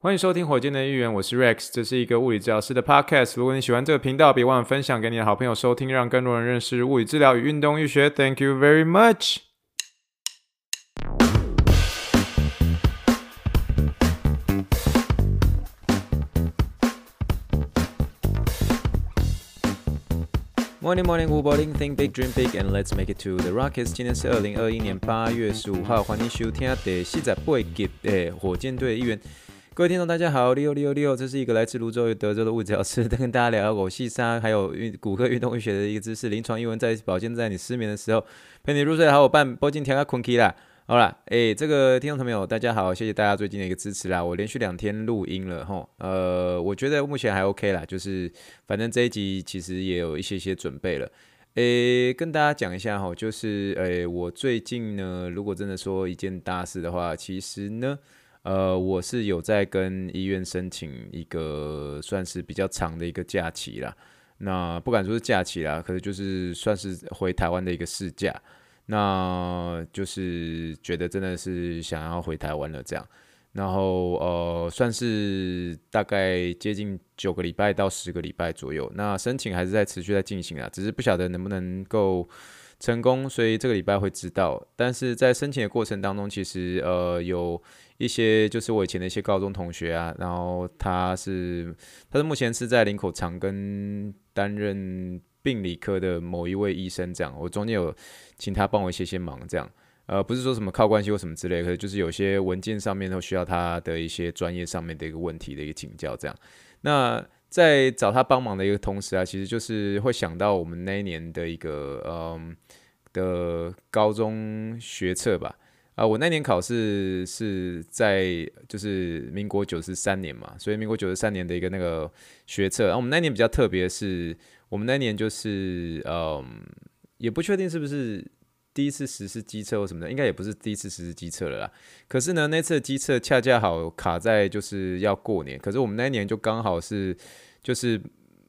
欢迎收听火箭的预言，我是 Rex，这是一个物理治疗师的 Podcast。如果你喜欢这个频道，别忘了分享给你的好朋友收听，让更多人认识物理治疗与运动医学。Thank you very much。Morning, morning, good morning. Think big, dream big, and let's make it to the Rockets。今天是二零二一年八月十五号，欢迎收听第四十八集的火箭队一员。各位听众，大家好，六六六，这是一个来自泸州与德州的物理治疗师，跟大家聊聊狗戏沙，还有运骨科运动医学的一个知识，临床英文在保健，在你失眠的时候陪你入睡的好伙伴，波金调个困 key 啦。好啦，诶、这个听众朋友，大家好，谢谢大家最近的一个支持啦。我连续两天录音了吼，呃，我觉得目前还 OK 啦，就是反正这一集其实也有一些些准备了。诶、跟大家讲一下吼，就是诶、我最近呢，如果真的说一件大事的话，其实呢。呃，我是有在跟医院申请一个算是比较长的一个假期啦。那不敢说是假期啦，可是就是算是回台湾的一个事假。那就是觉得真的是想要回台湾了这样。然后呃，算是大概接近九个礼拜到十个礼拜左右。那申请还是在持续在进行啊，只是不晓得能不能够成功，所以这个礼拜会知道。但是在申请的过程当中，其实呃有。一些就是我以前的一些高中同学啊，然后他是他是目前是在林口长庚担任病理科的某一位医生，这样我中间有请他帮我一些些忙，这样呃不是说什么靠关系或什么之类的，可是就是有些文件上面都需要他的一些专业上面的一个问题的一个请教，这样。那在找他帮忙的一个同时啊，其实就是会想到我们那一年的一个嗯的高中学测吧。啊，我那年考试是在就是民国九十三年嘛，所以民国九十三年的一个那个学测。然后我们那年比较特别是，我们那年就是嗯，也不确定是不是第一次实施机测或什么的，应该也不是第一次实施机测了啦。可是呢，那次机测恰恰好卡在就是要过年，可是我们那年就刚好是就是。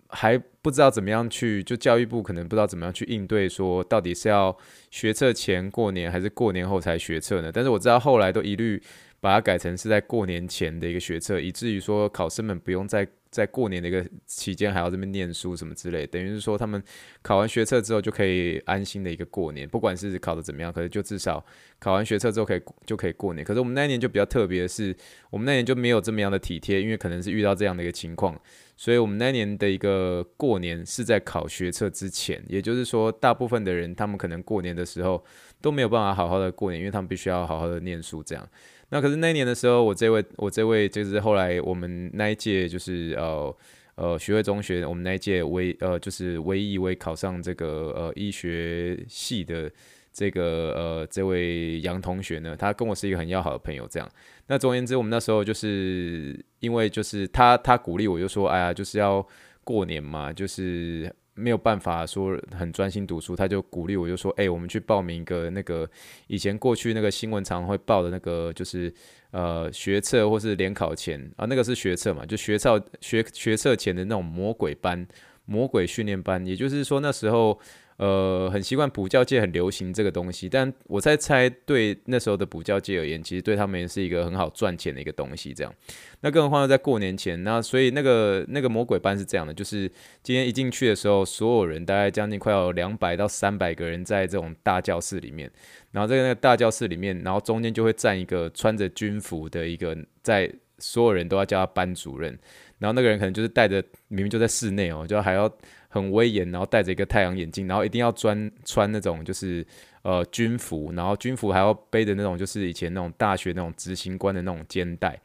还不知道怎么样去，就教育部可能不知道怎么样去应对，说到底是要学测前过年，还是过年后才学测呢？但是我知道后来都一律把它改成是在过年前的一个学测，以至于说考生们不用再。在过年的一个期间，还要这边念书什么之类，等于是说他们考完学测之后就可以安心的一个过年，不管是考得怎么样，可是就至少考完学测之后可以就可以过年。可是我们那一年就比较特别的是，我们那年就没有这么样的体贴，因为可能是遇到这样的一个情况，所以我们那年的一个过年是在考学测之前，也就是说，大部分的人他们可能过年的时候都没有办法好好的过年，因为他们必须要好好的念书这样。那可是那年的时候，我这位我这位就是后来我们那一届就是呃呃徐汇中学，我们那一届唯呃就是唯一一位考上这个呃医学系的这个呃这位杨同学呢，他跟我是一个很要好的朋友，这样。那总而言之，我们那时候就是因为就是他他鼓励我，就说哎呀，就是要过年嘛，就是。没有办法说很专心读书，他就鼓励我，就说：“哎、我们去报名一个那个以前过去那个新闻常会报的那个，就是呃学测或是联考前啊，那个是学测嘛，就学测学学测前的那种魔鬼班、魔鬼训练班，也就是说那时候。”呃，很习惯补教界很流行这个东西，但我在猜，对那时候的补教界而言，其实对他们也是一个很好赚钱的一个东西。这样，那更何况在过年前，那所以那个那个魔鬼班是这样的，就是今天一进去的时候，所有人大概将近快要两百到三百个人在这种大教室里面，然后在那个大教室里面，然后中间就会站一个穿着军服的一个，在所有人都要叫他班主任，然后那个人可能就是戴着明明就在室内哦，就还要。很威严，然后戴着一个太阳眼镜，然后一定要穿穿那种就是呃军服，然后军服还要背着那种就是以前那种大学那种执行官的那种肩带，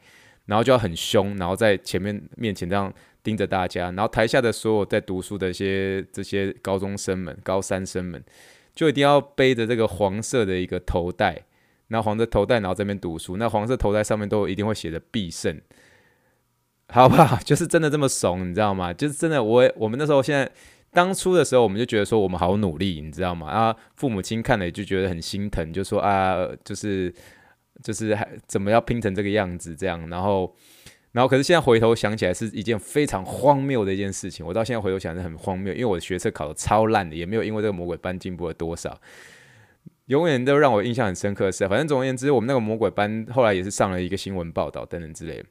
然后就要很凶，然后在前面面前这样盯着大家，然后台下的所有在读书的一些这些高中生们、高三生们，就一定要背着这个黄色的一个头带，然后黄色头带，然后这边读书，那黄色头带上面都一定会写着必胜。好不好？就是真的这么怂，你知道吗？就是真的我，我们那时候现在当初的时候，我们就觉得说我们好努力，你知道吗？啊，父母亲看了也就觉得很心疼，就说啊，就是就是还怎么要拼成这个样子这样，然后然后可是现在回头想起来是一件非常荒谬的一件事情。我到现在回头想是很荒谬，因为我的学测考得超烂的，也没有因为这个魔鬼班进步了多少。永远都让我印象很深刻的是，反正总而言之，我们那个魔鬼班后来也是上了一个新闻报道等等之类的。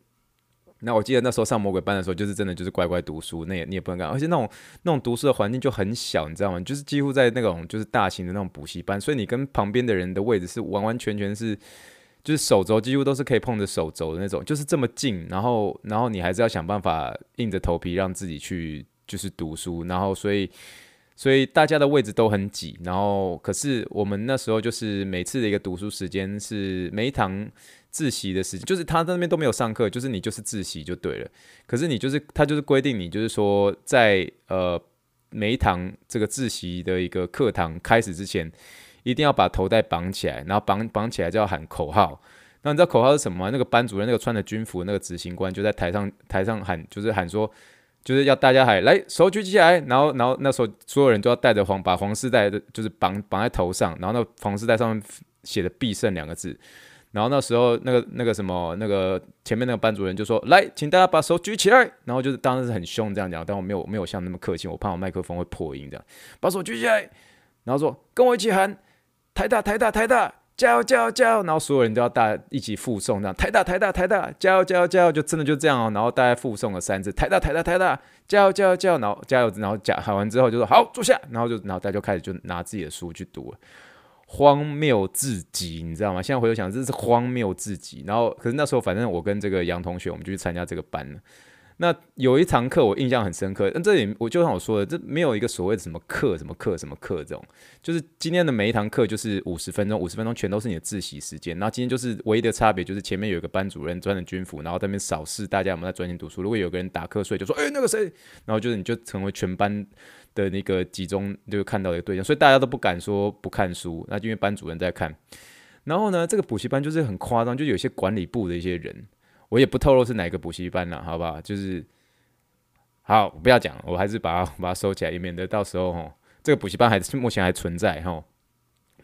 那我记得那时候上魔鬼班的时候，就是真的就是乖乖读书，那也你也不能干，而且那种那种读书的环境就很小，你知道吗？就是几乎在那种就是大型的那种补习班，所以你跟旁边的人的位置是完完全全是，就是手肘几乎都是可以碰着手肘的那种，就是这么近，然后然后你还是要想办法硬着头皮让自己去就是读书，然后所以。所以大家的位置都很挤，然后可是我们那时候就是每次的一个读书时间是每一堂自习的时间，就是他在那边都没有上课，就是你就是自习就对了。可是你就是他就是规定你就是说在呃每一堂这个自习的一个课堂开始之前，一定要把头带绑起来，然后绑绑起来就要喊口号。那你知道口号是什么吗？那个班主任那个穿着军服那个执行官就在台上台上喊，就是喊说。就是要大家还来手举起来，然后然后那时候所有人都要带着黄把黄丝带的，就是绑绑在头上，然后那黄丝带上面写的“必胜”两个字，然后那时候那个那个什么那个前面那个班主任就说：“来，请大家把手举起来。”然后就是当时是很凶这样讲，但我没有没有像那么客气，我怕我麦克风会破音这样，把手举起来，然后说跟我一起喊台大台大台大。加油加油加油！然后所有人都要大家一起附诵，这样台大台大台大，加油加油加油！就真的就这样哦。然后大家附诵了三次，台大台大台大，加油加油加油！然后加油，然后讲喊完之后就说好坐下，然后就然后大家就开始就拿自己的书去读了，荒谬至极，你知道吗？现在回头想，这是荒谬至极。然后可是那时候反正我跟这个杨同学，我们就去参加这个班了。那有一堂课我印象很深刻，那这里我就像我说的，这没有一个所谓的什么课、什么课、什么课这种，就是今天的每一堂课就是五十分钟，五十分钟全都是你的自习时间。然后今天就是唯一的差别，就是前面有一个班主任穿着军服，然后在那边扫视大家有没有在专心读书。如果有个人打瞌睡，就说：“哎、那个谁？”然后就是你就成为全班的那个集中就看到的一个对象，所以大家都不敢说不看书，那就因为班主任在看。然后呢，这个补习班就是很夸张，就有些管理部的一些人。我也不透露是哪个补习班了，好不好？就是好，不要讲，我还是把它把它收起来，以免得到时候吼，这个补习班还是目前还存在吼。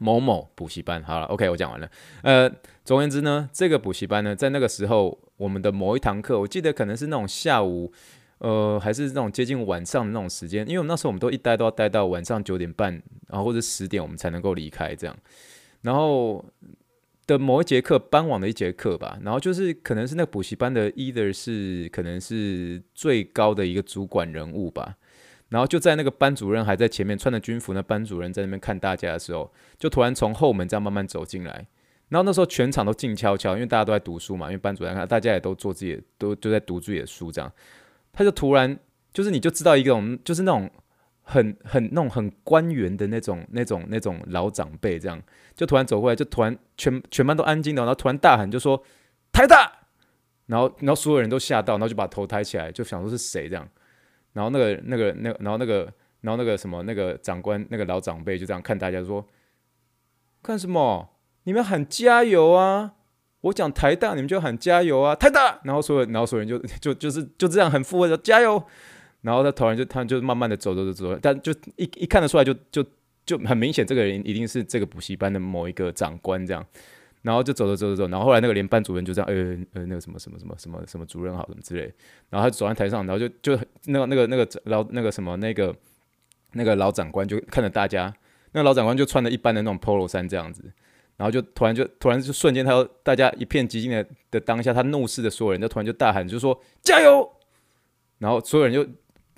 某某补习班，好了，OK，我讲完了。呃，总而言之呢，这个补习班呢，在那个时候，我们的某一堂课，我记得可能是那种下午，呃，还是那种接近晚上的那种时间，因为我们那时候我们都一待都要待到晚上九点半，然后或者十点，我们才能够离开这样，然后。的某一节课，班网的一节课吧，然后就是可能是那个补习班的，either 是可能是最高的一个主管人物吧，然后就在那个班主任还在前面穿着军服，那班主任在那边看大家的时候，就突然从后门这样慢慢走进来，然后那时候全场都静悄悄，因为大家都在读书嘛，因为班主任看大家也都做自己，都就在读自己的书这样，他就突然就是你就知道一种就是那种。很很那种很官员的那种那种那种老长辈，这样就突然走过来，就突然全全班都安静的，然后突然大喊，就说台大，然后然后所有人都吓到，然后就把头抬起来，就想说是谁这样，然后那个那个那然后那个然后那个什么那个长官那个老长辈就这样看大家说，干什么？你们喊加油啊！我讲台大，你们就喊加油啊！台大，然后所有然后所有人就 就就是就这样很附和的加油。然后他突然就他就慢慢的走走走走，但就一一看得出来就就就很明显，这个人一定是这个补习班的某一个长官这样。然后就走走走走走，然后后来那个连班主任就这样，呃呃那个什么什么什么什么什么主任好什么之类。然后他走上台上，然后就就那个那个那个老那个什么那个那个老长官就看着大家，那个老长官就穿着一般的那种 polo 衫这样子，然后就突然就突然就瞬间他大家一片寂静的的当下，他怒视的所有人，就突然就大喊，就说加油，然后所有人就。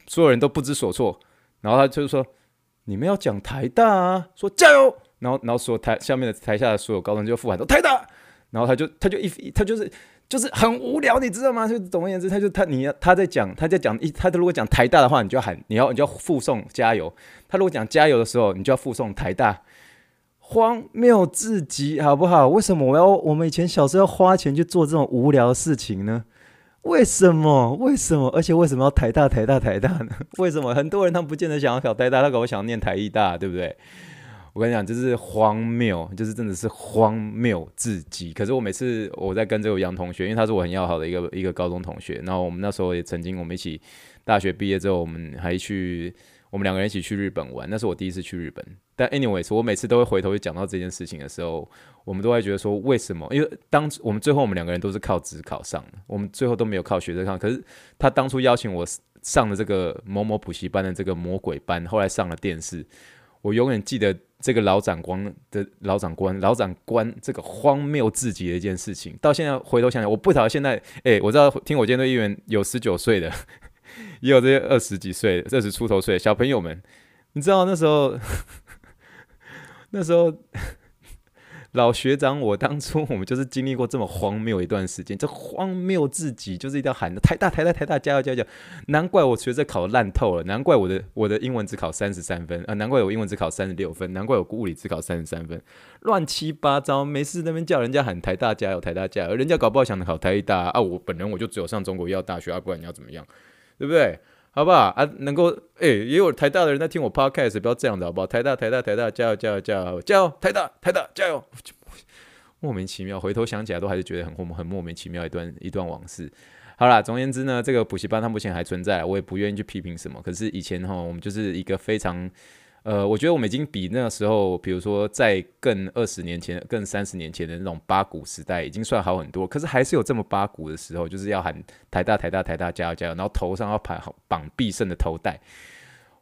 所有人都不知所措，然后他就是说：“你们要讲台大啊，说加油。”然后，然后所有台下面的台下的所有高中就附和说：“台大。”然后他就他就一他就是就是很无聊，你知道吗？就总而言之，他就他你要他在讲他在讲一他如果讲台大的话，你就要喊你要你就要附送加油。他如果讲加油的时候，你就要附送台大，荒谬至极，好不好？为什么我要我们以前小时候要花钱去做这种无聊的事情呢？为什么？为什么？而且为什么要台大、台大、台大呢？为什么很多人他不见得想要考台大，他可能想要念台艺大，对不对？我跟你讲，这是荒谬，就是真的是荒谬至极。可是我每次我在跟这个杨同学，因为他是我很要好的一个一个高中同学，然后我们那时候也曾经我们一起大学毕业之后，我们还去。我们两个人一起去日本玩，那是我第一次去日本。但 anyways，我每次都会回头去讲到这件事情的时候，我们都会觉得说，为什么？因为当我们最后我们两个人都是靠指考上的，我们最后都没有靠学生上。可是他当初邀请我上的这个某某补习班的这个魔鬼班，后来上了电视，我永远记得这个老长官的老长官老长官这个荒谬至极的一件事情，到现在回头想想，我不晓得现在，哎、我知道听火箭队议员有十九岁的，也有这些二十几岁、二十出头岁的小朋友们，你知道那时候，那时候。老学长，我当初我们就是经历过这么荒谬一段时间，这荒谬至极，就是一定要喊的台大台大台大加油加油！难怪我学这考烂透了，难怪我的我的英文只考三十三分啊，难怪我英文只考三十六分，难怪我物理只考三十三分，乱七八糟，没事那边叫人家喊台大加油台大加油，人家搞不好想考台大啊，我本人我就只有上中国医药大学啊，不然你要怎么样，对不对？好不好啊？能够哎、也有台大的人在听我 podcast，不要这样的好不好？台大，台大，台大，加油，加油，加油，加油！台大，台大，加油！莫名其妙，回头想起来都还是觉得很很莫名其妙一段一段往事。好啦，总而言之呢，这个补习班它目前还存在，我也不愿意去批评什么。可是以前哈，我们就是一个非常。呃，我觉得我们已经比那个时候，比如说在更二十年前、更三十年前的那种八股时代，已经算好很多。可是还是有这么八股的时候，就是要喊台大、台大、台大，加油加油，然后头上要绑好绑必胜的头带，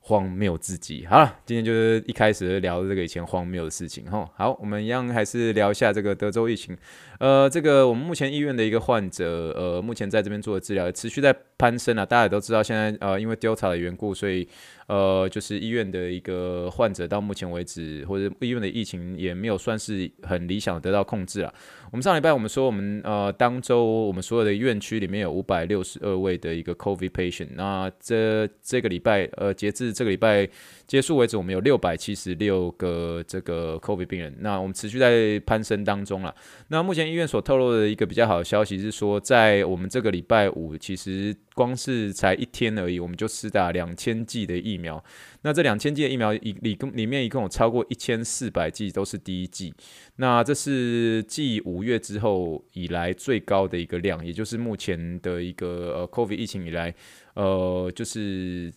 荒谬至极。好了，今天就是一开始聊这个以前荒谬的事情哈。好，我们一样还是聊一下这个德州疫情。呃，这个我们目前医院的一个患者，呃，目前在这边做的治疗持续在攀升啊。大家也都知道，现在呃，因为调查的缘故，所以。呃，就是医院的一个患者，到目前为止，或者医院的疫情也没有算是很理想得到控制啊。我们上礼拜我们说，我们呃当周我们所有的院区里面有五百六十二位的一个 COVID patient，那这这个礼拜呃截至这个礼拜结束为止，我们有六百七十六个这个 COVID 病人，那我们持续在攀升当中了。那目前医院所透露的一个比较好的消息是说，在我们这个礼拜五，其实光是才一天而已，我们就施打两千剂的疫苗。那这两千剂的疫苗一里里面一共有超过一千四百剂都是第一剂。那这是继五月之后以来最高的一个量，也就是目前的一个呃 COVID 疫情以来，呃就是。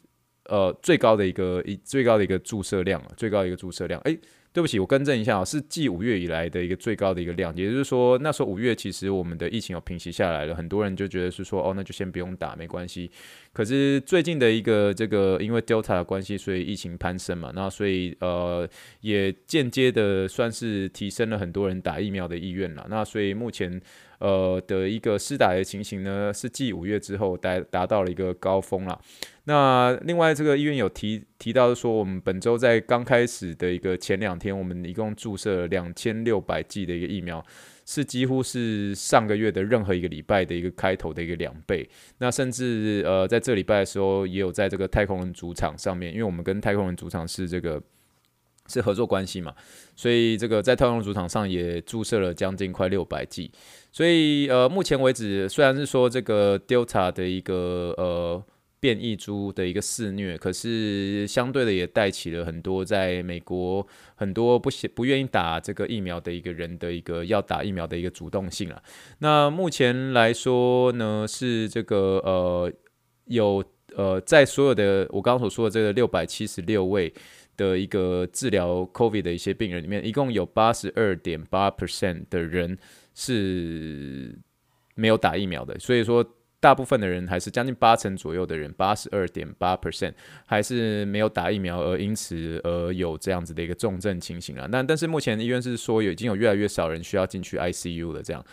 呃，最高的一个一最高的一个注射量，最高的一个注射量。诶，对不起，我更正一下啊，是继五月以来的一个最高的一个量。也就是说，那时候五月其实我们的疫情有平息下来了，很多人就觉得是说，哦，那就先不用打，没关系。可是最近的一个这个，因为 Delta 的关系，所以疫情攀升嘛，那所以呃，也间接的算是提升了很多人打疫苗的意愿了。那所以目前。呃的一个施打的情形呢，是继五月之后达达到了一个高峰了。那另外这个医院有提提到说，我们本周在刚开始的一个前两天，我们一共注射了两千六百剂的一个疫苗，是几乎是上个月的任何一个礼拜的一个开头的一个两倍。那甚至呃在这礼拜的时候，也有在这个太空人主场上面，因为我们跟太空人主场是这个。是合作关系嘛，所以这个在太空人主场上也注射了将近快六百剂，所以呃，目前为止虽然是说这个 Delta 的一个呃变异株的一个肆虐，可是相对的也带起了很多在美国很多不不愿意打这个疫苗的一个人的一个要打疫苗的一个主动性了。那目前来说呢，是这个呃有呃在所有的我刚刚所说的这个六百七十六位。的一个治疗 COVID 的一些病人里面，一共有八十二点八 percent 的人是没有打疫苗的，所以说大部分的人还是将近八成左右的人，八十二点八 percent 还是没有打疫苗，而因此而有这样子的一个重症情形啊。那但是目前医院是说有已经有越来越少人需要进去 ICU 了，这样。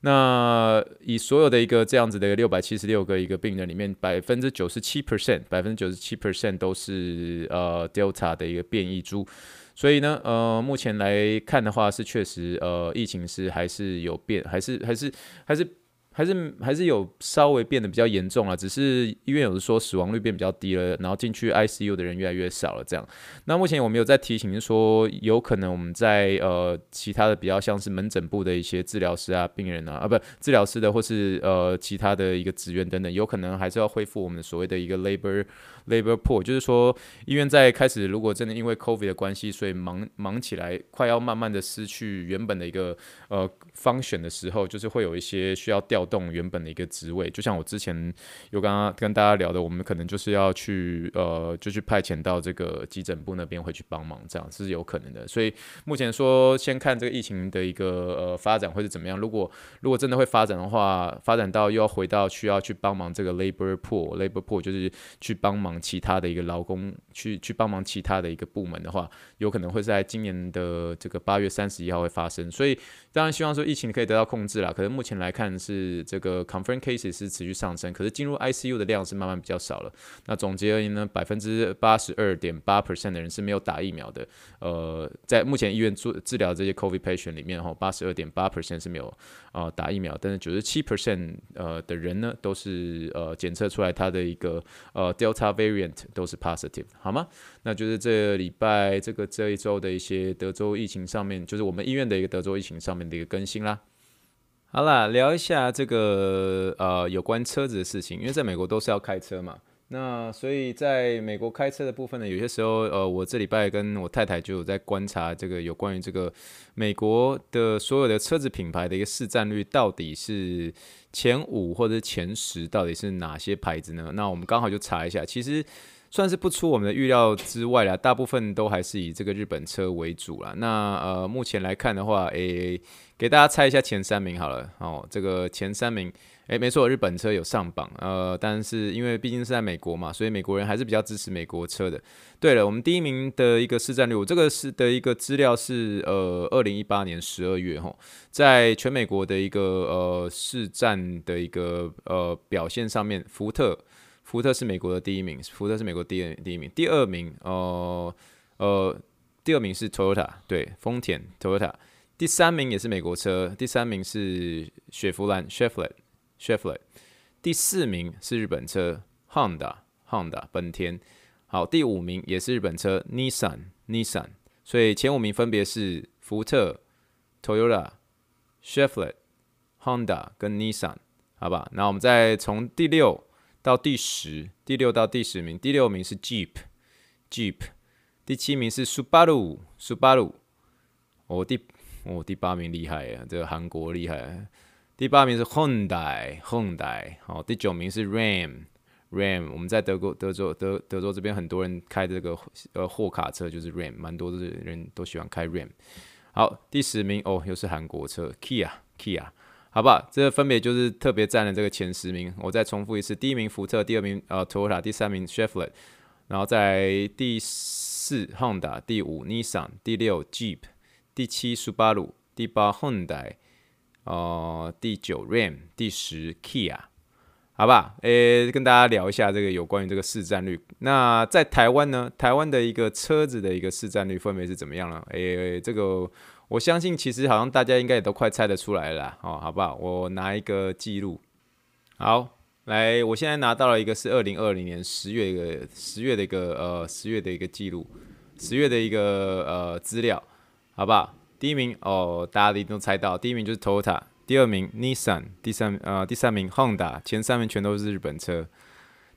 那以所有的一个这样子的六百七十六个一个病人里面，百分之九十七 percent，百分之九十七 percent 都是呃 Delta 的一个变异株，所以呢，呃，目前来看的话是确实呃疫情是还是有变，还是还是还是。还是还是有稍微变得比较严重啊，只是医院有的说死亡率变比较低了，然后进去 ICU 的人越来越少了，这样。那目前我们有在提醒，说有可能我们在呃其他的比较像是门诊部的一些治疗师啊、病人啊，啊不治疗师的或是呃其他的一个职员等等，有可能还是要恢复我们所谓的一个 labor。Labor pool 就是说，医院在开始，如果真的因为 COVID 的关系，所以忙忙起来，快要慢慢的失去原本的一个呃 function 的时候，就是会有一些需要调调动原本的一个职位，就像我之前有刚刚跟大家聊的，我们可能就是要去呃，就去派遣到这个急诊部那边会去帮忙，这样是有可能的。所以目前说先看这个疫情的一个呃发展会是怎么样。如果如果真的会发展的话，发展到又要回到需要去帮忙这个 labor pool，labor pool 就是去帮忙其他的一个劳工，去去帮忙其他的一个部门的话，有可能会在今年的这个八月三十一号会发生。所以当然希望说疫情可以得到控制啦。可是目前来看是这个 confirmed cases 是持续上升，可是进入 ICU 的量是慢慢比较少了。那总结而言呢，百分之八十二点八 percent 的人是没有打疫苗的。呃，在目前医院做治疗这些 COVID patient 里面，哈，八十二点八 percent 是没有呃打疫苗，但是九十七 percent 呃的人呢，都是呃检测出来他的一个呃 Delta variant 都是 positive，好吗？那就是这礼拜这个这一周的一些德州疫情上面，就是我们医院的一个德州疫情上面的一个更新啦。好啦，聊一下这个呃有关车子的事情，因为在美国都是要开车嘛。那所以在美国开车的部分呢，有些时候呃我这礼拜跟我太太就有在观察这个有关于这个美国的所有的车子品牌的一个市占率到底是前五或者前十，到底是哪些牌子呢？那我们刚好就查一下，其实。算是不出我们的预料之外啦，大部分都还是以这个日本车为主啦。那呃，目前来看的话，诶、给大家猜一下前三名好了。哦，这个前三名，诶、没错，日本车有上榜。呃，但是因为毕竟是在美国嘛，所以美国人还是比较支持美国车的。对了，我们第一名的一个市占率，我这个是的一个资料是呃，二零一八年十二月齁，在全美国的一个呃市占的一个呃表现上面，福特。福特是美国的第一名，福特是美国第二第一名，第二名，呃呃，第二名是 Toyota，对，丰田 Toyota，第三名也是美国车，第三名是雪佛兰 Chevrolet，Chevrolet，第四名是日本车 Honda，Honda，本田，好，第五名也是日本车 Nissan，Nissan，所以前五名分别是福特、Toyota、Chevrolet、Honda 跟 Nissan，好吧，那我们再从第六。到第十，第六到第十名，第六名是 Jeep，Jeep，第七名是 Subaru，Subaru，哦，第哦第八名厉害啊，这个韩国厉害，第八名是 Hyundai，Hyundai，好，第九名是 Ram，Ram，我们在德国德州德德州这边很多人开这个呃货卡车就是 Ram，蛮多的人都喜欢开 Ram，好，第十名哦又是韩国车 Kia，Kia。好不好？这分别就是特别占了这个前十名。我再重复一次：第一名福特，第二名呃 Toyota，第三名 Chevrolet，然后在第四 Honda，第五 Nissan，第六 Jeep，第七 Subaru，第八 Hyundai，呃，第九 Ram，第十 Kia。好吧，诶，跟大家聊一下这个有关于这个市占率。那在台湾呢？台湾的一个车子的一个市占率分别是怎么样了？诶，这个。我相信其实好像大家应该也都快猜得出来了，哦，好不好？我拿一个记录，好，来，我现在拿到了一个是二零二零年十月一个十月的一个呃十月的一个记录，十月的一个呃资料，好不好？第一名哦，大家一定都猜到，第一名就是 Toyota，第二名 Nissan，第三呃第三名 Honda，前三名全都是日本车，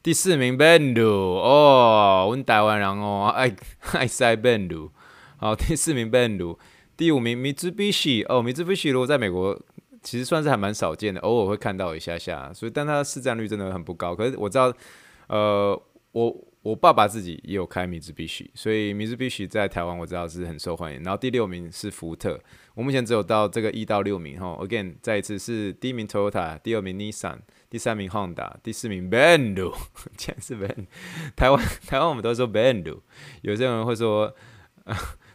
第四名 Benz 哦，我们台湾人哦爱爱塞 Benz，好，第四名 Benz。第五名，Mitsubishi 哦，Mitsubishi 如果在美国其实算是还蛮少见的，偶尔会看到一下下，所以但它的市占率真的很不高。可是我知道，呃，我我爸爸自己也有开 Mitsubishi，所以 Mitsubishi 在台湾我知道是很受欢迎。然后第六名是福特，我目前只有到这个一到六名哈。Again，再一次是第一名 Toyota，第二名 Nissan，第三名 Honda，第四名 Bentley，竟然是 Bentley。台湾台湾我们都说 Bentley，有些人会说。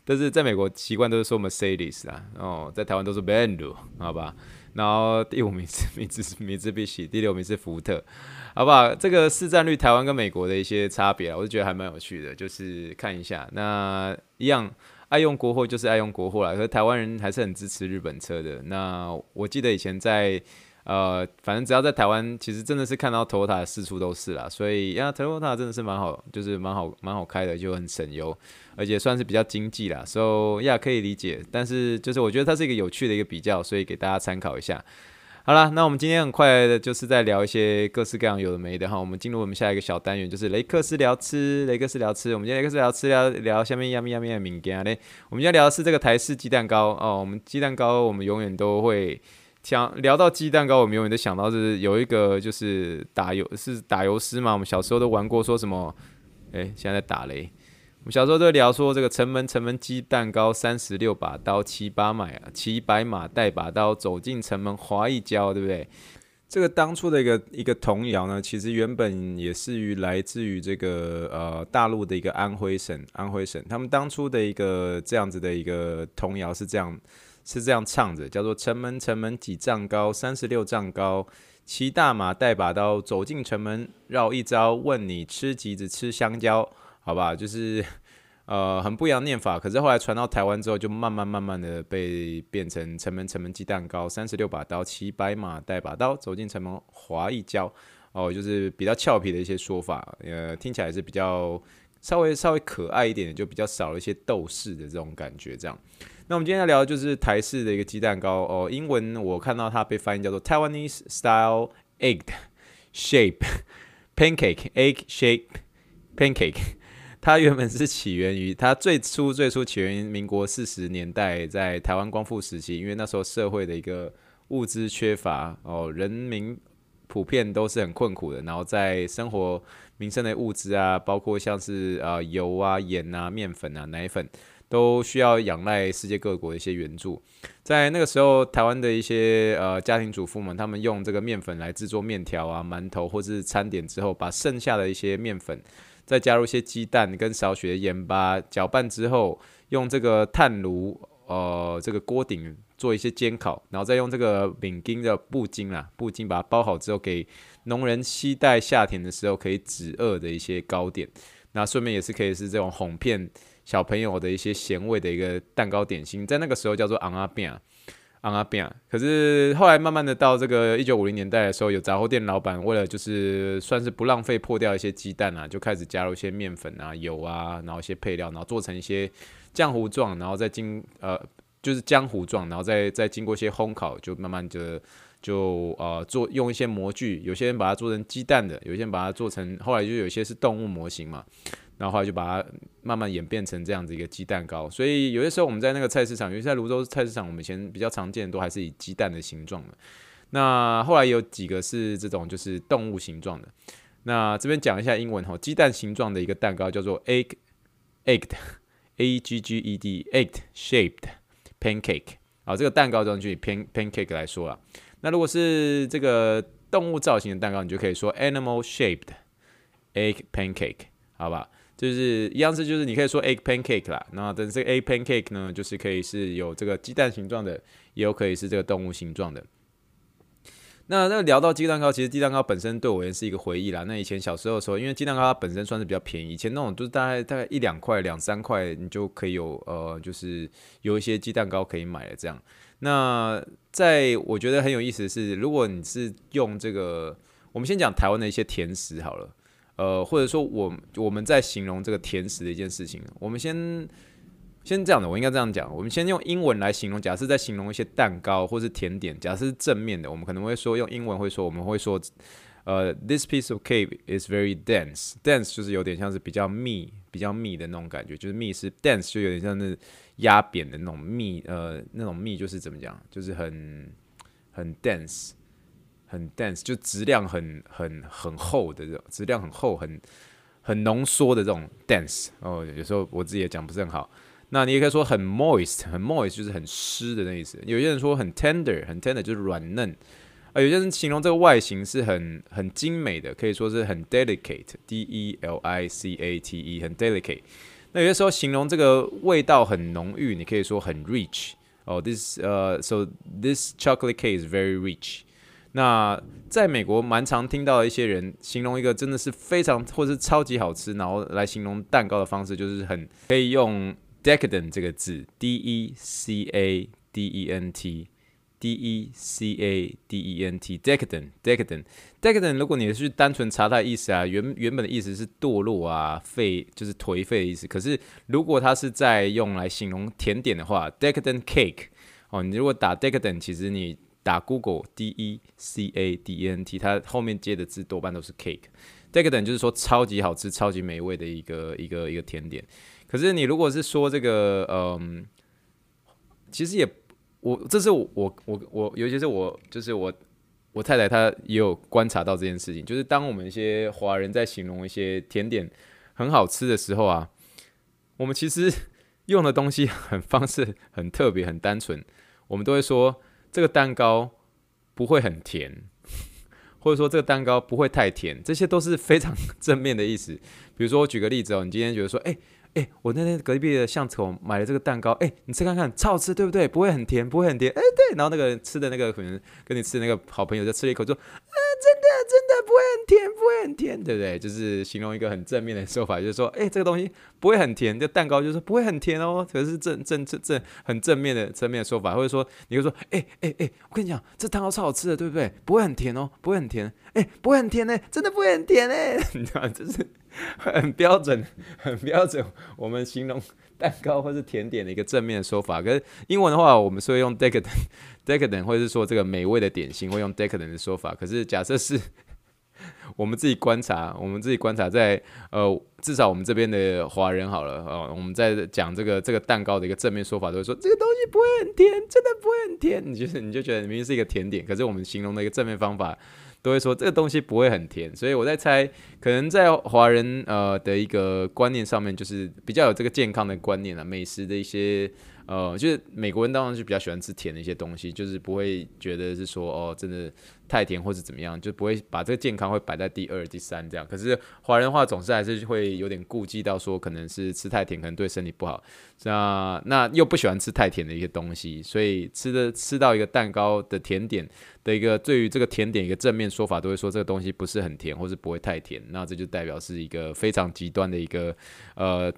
但是在美国习惯都是说 Mercedes 啊，哦，在台湾都是 b e n d 好吧？然后第五名是米兹米兹必喜，第六名是福特，好不好？这个市占率台湾跟美国的一些差别，我就觉得还蛮有趣的，就是看一下。那一样爱用国货就是爱用国货啦，可是台湾人还是很支持日本车的。那我记得以前在。呃，反正只要在台湾，其实真的是看到 Toyota 四处都是啦，所以呀，Toyota 真的是蛮好，就是蛮好蛮好开的，就很省油，而且算是比较经济啦，所以呀可以理解。但是就是我觉得它是一个有趣的一个比较，所以给大家参考一下。好啦，那我们今天很快的就是在聊一些各式各样有的没的哈，我们进入我们下一个小单元，就是雷克斯聊吃，雷克斯聊吃。我们今天雷克斯聊吃聊聊下面呀咪呀咪的物件嘞，我们今天聊的是这个台式鸡蛋糕哦，我们鸡蛋糕我们永远都会。讲聊到鸡蛋糕，我们永远都想到是有一个就是打油是打油诗嘛，我们小时候都玩过，说什么？哎、现在打雷。我们小时候都聊说这个城门城门鸡蛋糕，三十六把刀，骑八马啊，骑白马带把刀，走进城门滑一跤，对不对？这个当初的一个一个童谣呢，其实原本也是于来自于这个呃大陆的一个安徽省，安徽省他们当初的一个这样子的一个童谣是这样。是这样唱着，叫做“城门城门几丈高，三十六丈高。骑大马带把刀，走进城门绕一遭。问你吃橘子吃香蕉，好吧？就是呃很不一样的念法。可是后来传到台湾之后，就慢慢慢慢的被变成“城门城门鸡蛋糕，三十六把刀，骑白马带把刀，走进城门划一跤。”哦，就是比较俏皮的一些说法，呃，听起来是比较稍微稍微可爱一点的，就比较少了一些斗士的这种感觉，这样。那我们今天要聊的就是台式的一个鸡蛋糕哦，英文我看到它被翻译叫做 Taiwanese Style Egg Shape Pancake Egg Shape Pancake。它原本是起源于它最初最初起源于民国四十年代，在台湾光复时期，因为那时候社会的一个物资缺乏哦，人民普遍都是很困苦的，然后在生活民生的物资啊，包括像是啊油啊盐啊面粉啊奶粉。都需要仰赖世界各国的一些援助，在那个时候，台湾的一些呃家庭主妇们，他们用这个面粉来制作面条啊、馒头或者是餐点之后，把剩下的一些面粉，再加入一些鸡蛋跟少许的盐巴，搅拌之后，用这个炭炉呃这个锅顶做一些煎烤，然后再用这个饼筋的布巾啦，布巾把它包好之后，给农人期待夏天的时候可以止饿的一些糕点，那顺便也是可以是这种哄骗。小朋友的一些咸味的一个蛋糕点心，在那个时候叫做昂阿饼，昂阿饼。可是后来慢慢的到这个一九五零年代的时候，有杂货店老板为了就是算是不浪费破掉一些鸡蛋啊，就开始加入一些面粉啊、油啊，然后一些配料，然后做成一些浆糊状，然后再经呃就是浆糊状，然后再再经过一些烘烤，就慢慢的就呃做用一些模具，有些人把它做成鸡蛋的，有些人把它做成后来就有些是动物模型嘛。然后后来就把它慢慢演变成这样子一个鸡蛋糕，所以有些时候我们在那个菜市场，尤其在泸州菜市场，我们以前比较常见的都还是以鸡蛋的形状的。那后来有几个是这种就是动物形状的。那这边讲一下英文哈，鸡蛋形状的一个蛋糕叫做 egg egged a g g e d egg shaped pancake。好，这个蛋糕中就以 pan pancake 来说了。那如果是这个动物造型的蛋糕，你就可以说 animal shaped egg pancake，好吧？就是一样是，就是你可以说 egg pancake 啦，那等这个 egg pancake 呢，就是可以是有这个鸡蛋形状的，也有可以是这个动物形状的。那那聊到鸡蛋糕，其实鸡蛋糕本身对我也是一个回忆啦。那以前小时候的时候，因为鸡蛋糕它本身算是比较便宜，以前那种就是大概大概一两块、两三块，你就可以有呃，就是有一些鸡蛋糕可以买的这样。那在我觉得很有意思的是，如果你是用这个，我们先讲台湾的一些甜食好了。呃，或者说我我们在形容这个甜食的一件事情，我们先先这样的，我应该这样讲，我们先用英文来形容。假设在形容一些蛋糕或是甜点，假设是正面的，我们可能会说用英文会说，我们会说，呃，this piece of cake is very dense。dense 就是有点像是比较密、比较密的那种感觉，就是密是 dense 就有点像是压扁的那种密，呃，那种密就是怎么讲，就是很很 dense。很 dense，就质量很很很厚的这种，质量很厚，很很浓缩的这种 dense。哦，有时候我自己也讲不是很好。那你也可以说很 moist，很 moist 就是很湿的那意思。有些人说很 tender，很 tender 就是软嫩。啊，有些人形容这个外形是很很精美的，可以说是很 delicate，d e l i c a t e，很 delicate。那有些时候形容这个味道很浓郁，你可以说很 rich。哦，this 呃，so this chocolate cake is very rich。那在美国蛮常听到一些人形容一个真的是非常或是超级好吃，然后来形容蛋糕的方式就是很可以用 decadent 这个字，d e c a d e n t，d e c a d e n t，decadent，decadent，decadent。如果你是单纯查它的意思啊，原原本的意思是堕落啊、废，就是颓废的意思。可是如果它是在用来形容甜点的话，decadent cake，哦，你如果打 decadent，其实你。打 Google D E C A D E N T，它后面接的字多半都是 cake。Decadent 就是说超级好吃、超级美味的一个一个一个甜点。可是你如果是说这个，嗯，其实也我这是我我我我，尤其是我就是我我太太她也有观察到这件事情，就是当我们一些华人在形容一些甜点很好吃的时候啊，我们其实 用的东西很方式很特别很单纯，我们都会说这个蛋糕不会很甜。或者说这个蛋糕不会太甜，这些都是非常正面的意思。比如说我举个例子哦，你今天觉得说，哎哎，我那天隔壁的巷子口买了这个蛋糕，哎，你吃看看，超好吃，对不对？不会很甜，不会很甜，哎对。然后那个人吃的那个可能跟你吃的那个好朋友就吃了一口就，不会很甜，不会很甜，对不对？就是形容一个很正面的说法，就是说，哎，这个东西不会很甜，这蛋糕就是不会很甜哦，可是正正正正很正面的正面的说法，或者说你会说，哎哎哎，我跟你讲，这蛋糕超好吃的，对不对？不会很甜哦，不会很甜，哎，不会很甜呢，真的不会很甜呢，你知道，就是很标准，很标准，我们形容蛋糕或是甜点的一个正面的说法。可是英文的话，我们是会用 decadent。decadent 或者是说这个美味的点心，会用 decadent 的说法。可是假设是 我们自己观察，我们自己观察在呃，至少我们这边的华人好了啊、呃，我们在讲这个这个蛋糕的一个正面说法，都会说这个东西不会很甜，真的不会很甜。你就是你就觉得明明是一个甜点，可是我们形容的一个正面方法，都会说这个东西不会很甜。所以我在猜，可能在华人呃的一个观念上面，就是比较有这个健康的观念啊，美食的一些。呃，就是美国人当然是比较喜欢吃甜的一些东西，就是不会觉得是说哦，真的太甜或是怎么样，就不会把这个健康会摆在第二、第三这样。可是华人的话，总是还是会有点顾忌到说，可能是吃太甜可能对身体不好。那那又不喜欢吃太甜的一些东西，所以吃的吃到一个蛋糕的甜点的一个对于这个甜点一个正面说法，都会说这个东西不是很甜或是不会太甜。那这就代表是一个非常极端的一个呃。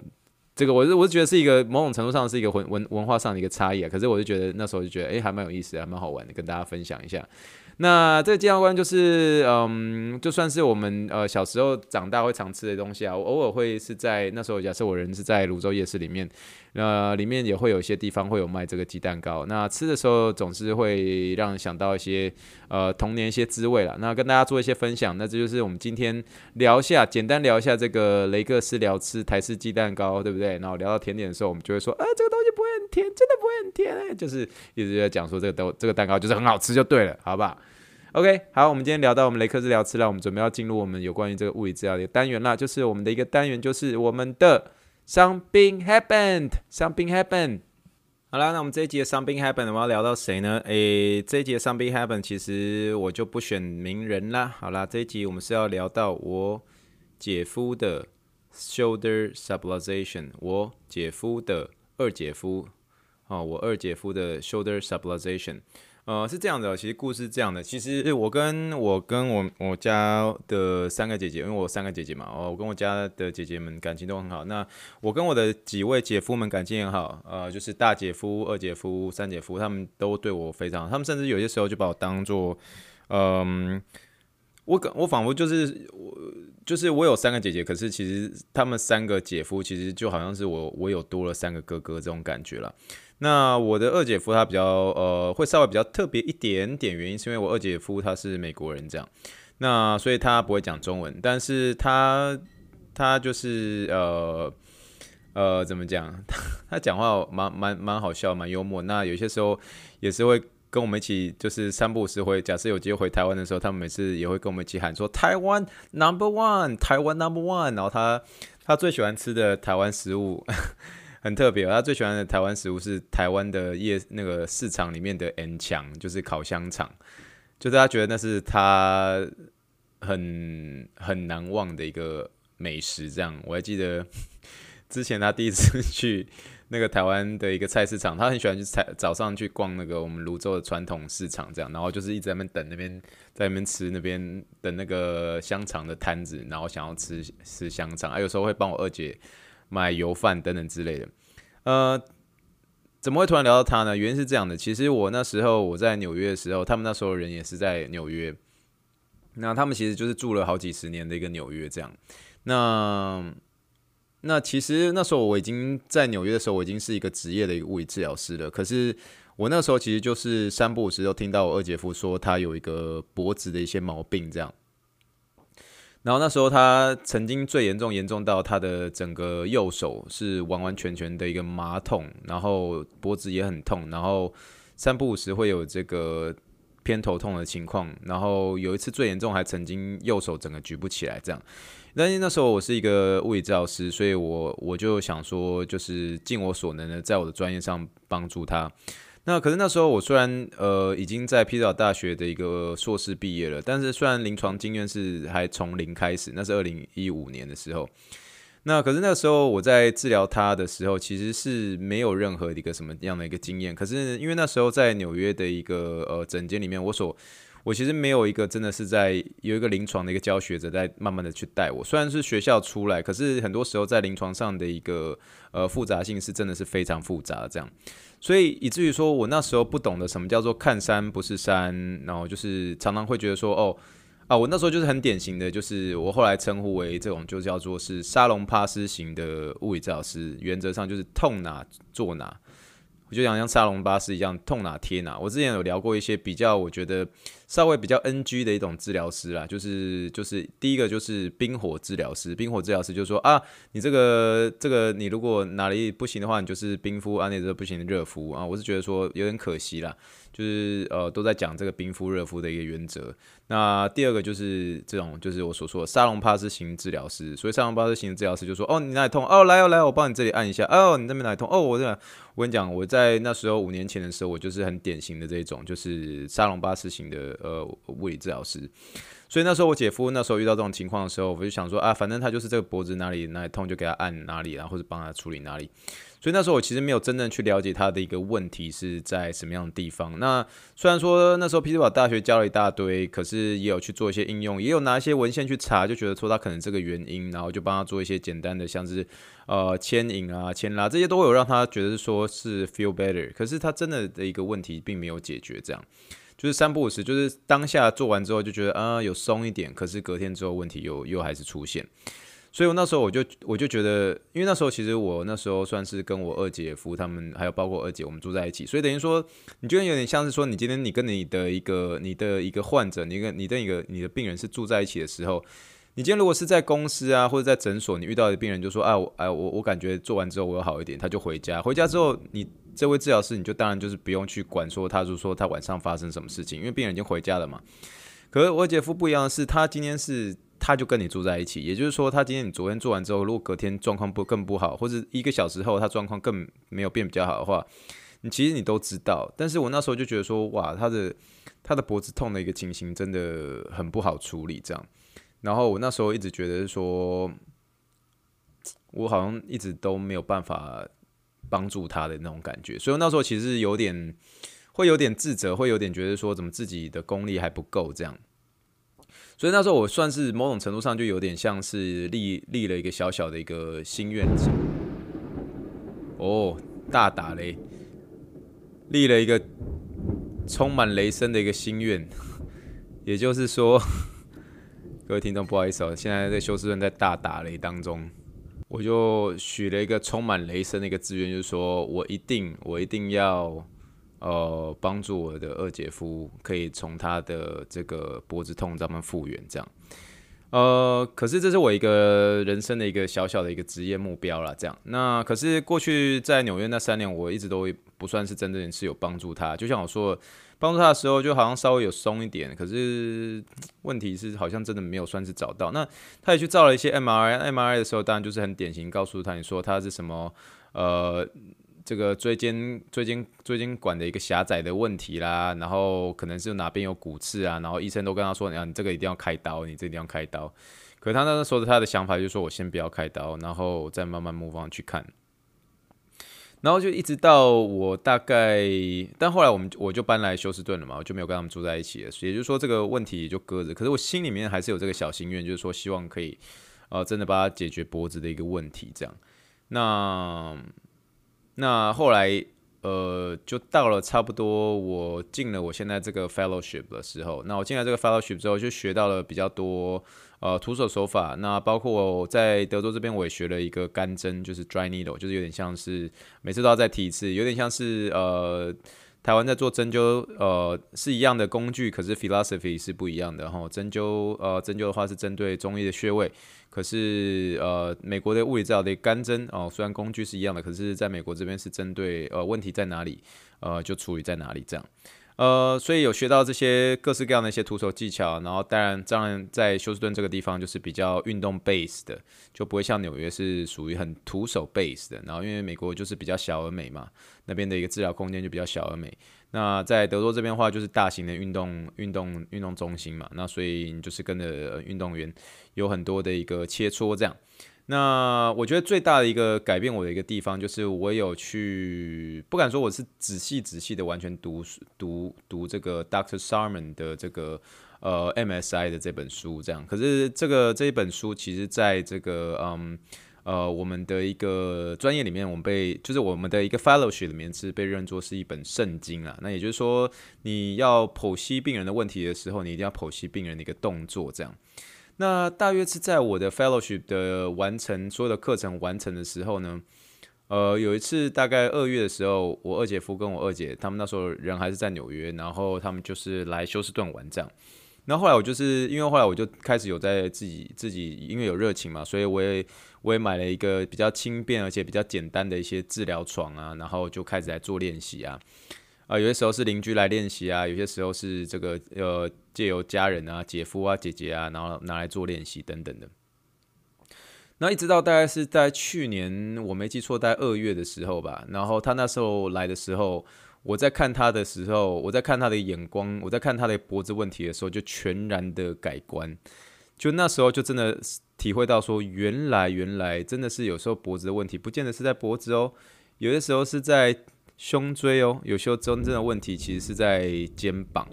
这个我是我是觉得是一个某种程度上是一个文文文化上的一个差异啊，可是我就觉得那时候就觉得诶还蛮有意思，还蛮好玩的，跟大家分享一下。那这个健康观就是，嗯，就算是我们呃小时候长大会常吃的东西啊，我偶尔会是在那时候，假设我人是在泸州夜市里面，那里面也会有一些地方会有卖这个鸡蛋糕。那吃的时候总是会让人想到一些呃童年一些滋味啦。那跟大家做一些分享，那这就是我们今天聊一下，简单聊一下这个雷克斯聊吃台式鸡蛋糕，对不对？然后聊到甜点的时候，我们就会说，啊，这个东西不会很甜，真的不会很甜欸，就是一直在讲说这个都这个蛋糕就是很好吃就对了，好不好？OK，好，我们今天聊到我们雷克斯聊吃了，我们准备要进入我们有关于这个物理治疗的单元啦，就是我们的一个单元，就是我们的 Something Happened，Something Happened。好啦，那我们这一集的 Something Happened 我们要聊到谁呢？诶，这一集的 Something Happened 其实我就不选名人啦。好啦，这一集我们是要聊到我姐夫的 Shoulder Subluxation，我姐夫的二姐夫，哦，我二姐夫的 Shoulder Subluxation。呃，是这样的，其实故事是这样的，其实我跟我跟我我家的三个姐姐，因为我三个姐姐嘛，哦，我跟我家的姐姐们感情都很好。那我跟我的几位姐夫们感情也很好，呃，就是大姐夫、二姐夫、三姐夫，他们都对我非常好，他们甚至有些时候就把我当做，嗯、呃，我我仿佛就是我就是我有三个姐姐，可是其实他们三个姐夫其实就好像是我我有多了三个哥哥这种感觉了。那我的二姐夫他比较呃会稍微比较特别一点点，原因是因为我二姐夫他是美国人这样，那所以他不会讲中文，但是他他就是呃呃怎么讲，他他讲话蛮蛮蛮好笑，蛮幽默。那有些时候也是会跟我们一起就是三不五时会，假设有机会回台湾的时候，他们每次也会跟我们一起喊说台湾 number one，台湾 number one，然后他他最喜欢吃的台湾食物。很特别，他最喜欢的台湾食物是台湾的夜那个市场里面的 N 强，就是烤香肠，就是他觉得那是他很很难忘的一个美食。这样，我还记得之前他第一次去那个台湾的一个菜市场，他很喜欢去菜早上去逛那个我们泸州的传统市场，这样，然后就是一直在那边等那边在那边吃那边等那个香肠的摊子，然后想要吃吃香肠，还有时候会帮我二姐。买油饭等等之类的，呃，怎么会突然聊到他呢？原因是这样的，其实我那时候我在纽约的时候，他们那时候人也是在纽约，那他们其实就是住了好几十年的一个纽约这样。那那其实那时候我已经在纽约的时候，我已经是一个职业的一个物理治疗师了。可是我那时候其实就是三不五时都听到我二姐夫说他有一个脖子的一些毛病这样。然后那时候他曾经最严重，严重到他的整个右手是完完全全的一个麻痛，然后脖子也很痛，然后三不五时会有这个偏头痛的情况，然后有一次最严重还曾经右手整个举不起来这样。但是那时候我是一个物理治疗师，所以我我就想说，就是尽我所能的在我的专业上帮助他。那可是那时候我虽然呃已经在匹兹堡大学的一个硕士毕业了，但是虽然临床经验是还从零开始，那是二零一五年的时候。那可是那时候我在治疗他的时候，其实是没有任何一个什么样的一个经验。可是因为那时候在纽约的一个呃诊间里面，我所我其实没有一个真的是在有一个临床的一个教学者在慢慢的去带我。虽然是学校出来，可是很多时候在临床上的一个呃复杂性是真的是非常复杂的这样。所以以至于说我那时候不懂得什么叫做看山不是山，然后就是常常会觉得说，哦啊，我那时候就是很典型的，就是我后来称呼为这种就叫做是沙龙帕斯型的物理治疗师，原则上就是痛哪做哪。我就想像沙龙巴斯一样，痛哪贴哪。我之前有聊过一些比较，我觉得稍微比较 NG 的一种治疗师啦，就是就是第一个就是冰火治疗师，冰火治疗师就说啊，你这个这个你如果哪里不行的话，你就是冰敷啊，那这不行的热敷啊。我是觉得说有点可惜啦。就是呃都在讲这个冰敷热敷的一个原则。那第二个就是这种，就是我所说的沙龙帕斯型治疗师。所以沙龙帕斯型治疗师就说：哦，你哪里痛？哦，来哦来，我帮你这里按一下。哦，你那边哪里痛？哦，我这样。我跟你讲，我在那时候五年前的时候，我就是很典型的这种，就是沙龙巴斯型的呃物理治疗师。所以那时候我姐夫那时候遇到这种情况的时候，我就想说啊，反正他就是这个脖子哪里哪里痛，就给他按哪里，然后或者帮他处理哪里。所以那时候我其实没有真正去了解他的一个问题是在什么样的地方。那虽然说那时候匹兹堡大学教了一大堆，可是也有去做一些应用，也有拿一些文献去查，就觉得说他可能这个原因，然后就帮他做一些简单的，像是呃牵引啊、牵拉这些都有让他觉得说是 feel better。可是他真的的一个问题并没有解决，这样就是三不五时，就是当下做完之后就觉得啊、有松一点，可是隔天之后问题又又还是出现。所以，我那时候我就我就觉得，因为那时候其实我那时候算是跟我二姐夫他们，还有包括二姐，我们住在一起，所以等于说，你觉得有点像是说，你今天你跟你的一个你的一个患者，你跟你的一个你的病人是住在一起的时候，你今天如果是在公司啊或者在诊所，你遇到的病人就说，啊，我哎我我感觉做完之后我有好一点，他就回家，回家之后，你这位治疗师你就当然就是不用去管说他就说他晚上发生什么事情，因为病人已经回家了嘛。可是我姐夫不一样的是，他今天是。他就跟你住在一起，也就是说，他今天你昨天做完之后，如果隔天状况不更不好，或者一个小时后他状况更没有变比较好的话，你其实你都知道。但是我那时候就觉得说，哇，他的他的脖子痛的一个情形真的很不好处理，这样。然后我那时候一直觉得说，我好像一直都没有办法帮助他的那种感觉，所以那时候其实有点会有点自责，会有点觉得说，怎么自己的功力还不够这样。所以那时候我算是某种程度上就有点像是立立了一个小小的一个心愿，哦，大打雷，立了一个充满雷声的一个心愿，也就是说，各位听众不好意思哦，现在在休斯顿在大打雷当中，我就许了一个充满雷声的一个志愿，就是说我一定我一定要。呃，帮助我的二姐夫可以从他的这个脖子痛上面复原，这样。呃，可是这是我一个人生的一个小小的一个职业目标啦。这样。那可是过去在纽约那三年，我一直都不算是真正是有帮助他。就像我说，帮助他的时候，就好像稍微有松一点，可是问题是好像真的没有算是找到。那他也去照了一些 MRI，MRI 的时候，当然就是很典型，告诉他你说他是什么，呃。这个椎间椎间椎间管的一个狭窄的问题啦，然后可能是哪边有骨刺啊，然后医生都跟他说，你、啊、你这个一定要开刀，你这一定要开刀。可他那时候的他的想法就是说，我先不要开刀，然后再慢慢 move on 去看。然后就一直到我大概，但后来我们我就搬来休斯顿了嘛，我就没有跟他们住在一起了，也就是说这个问题就搁着。可是我心里面还是有这个小心愿，就是说希望可以，呃，真的把他解决脖子的一个问题，这样。那。那后来，呃，就到了差不多我进了我现在这个 fellowship 的时候，那我进来这个 fellowship 之后，就学到了比较多，呃，徒手手法。那包括我在德州这边，我也学了一个干针，就是 dry needle，就是有点像是每次都要再提一次，有点像是呃台湾在做针灸，呃，是一样的工具，可是 philosophy 是不一样的哈。针灸，呃，针灸的话是针对中医的穴位，可是呃，美国的物理治疗的干针哦，虽然工具是一样的，可是在美国这边是针对呃问题在哪里，呃，就处理在哪里这样。呃，所以有学到这些各式各样的一些徒手技巧，然后当然，当然在休斯顿这个地方就是比较运动 base 的，就不会像纽约是属于很徒手 base 的。然后因为美国就是比较小而美嘛，那边的一个治疗空间就比较小而美。那在德州这边的话，就是大型的运动运动运动中心嘛，那所以你就是跟着运动员有很多的一个切磋这样。那我觉得最大的一个改变我的一个地方，就是我有去，不敢说我是仔细仔细的完全读读读这个 Doctor Sarman 的这个呃 MSI 的这本书，这样。可是这个这一本书，其实在这个嗯呃我们的一个专业里面，我们被就是我们的一个 fellowship 里面是被认作是一本圣经啊。那也就是说，你要剖析病人的问题的时候，你一定要剖析病人的一个动作，这样。那大约是在我的 fellowship 的完成所有的课程完成的时候呢，呃，有一次大概二月的时候，我二姐夫跟我二姐他们那时候人还是在纽约，然后他们就是来休斯顿玩这样。那后来我就是因为后来我就开始有在自己自己因为有热情嘛，所以我也我也买了一个比较轻便而且比较简单的一些治疗床啊，然后就开始来做练习啊。啊、有些时候是邻居来练习啊，有些时候是这个呃借由家人啊、姐夫啊、姐姐啊，然后拿来做练习等等的。那一直到大概是在去年，我没记错，在二月的时候吧。然后他那时候来的时候，我在看他的时候，我在看他的眼光，我在看他的脖子问题的时候，就全然的改观。就那时候就真的体会到说，原来原来真的是有时候脖子的问题，不见得是在脖子哦，有的时候是在。胸椎哦，有时候真正的问题其实是在肩膀。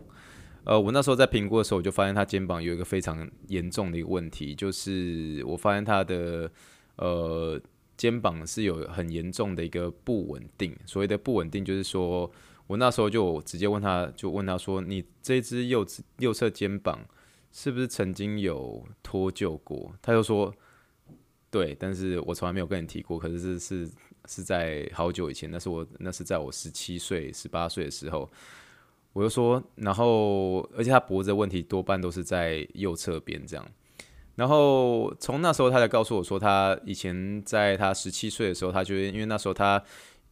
呃，我那时候在评估的时候，我就发现他肩膀有一个非常严重的一个问题，就是我发现他的呃肩膀是有很严重的一个不稳定。所谓的不稳定，就是说我那时候就直接问他，就问他说：“你这只右右侧肩膀是不是曾经有脱臼过？”他就说：“对，但是我从来没有跟你提过。”可是是是。是在好久以前，那是我那是在我十七岁、十八岁的时候，我就说，然后而且他脖子的问题多半都是在右侧边这样，然后从那时候他才告诉我说，他以前在他十七岁的时候，他觉得因为那时候他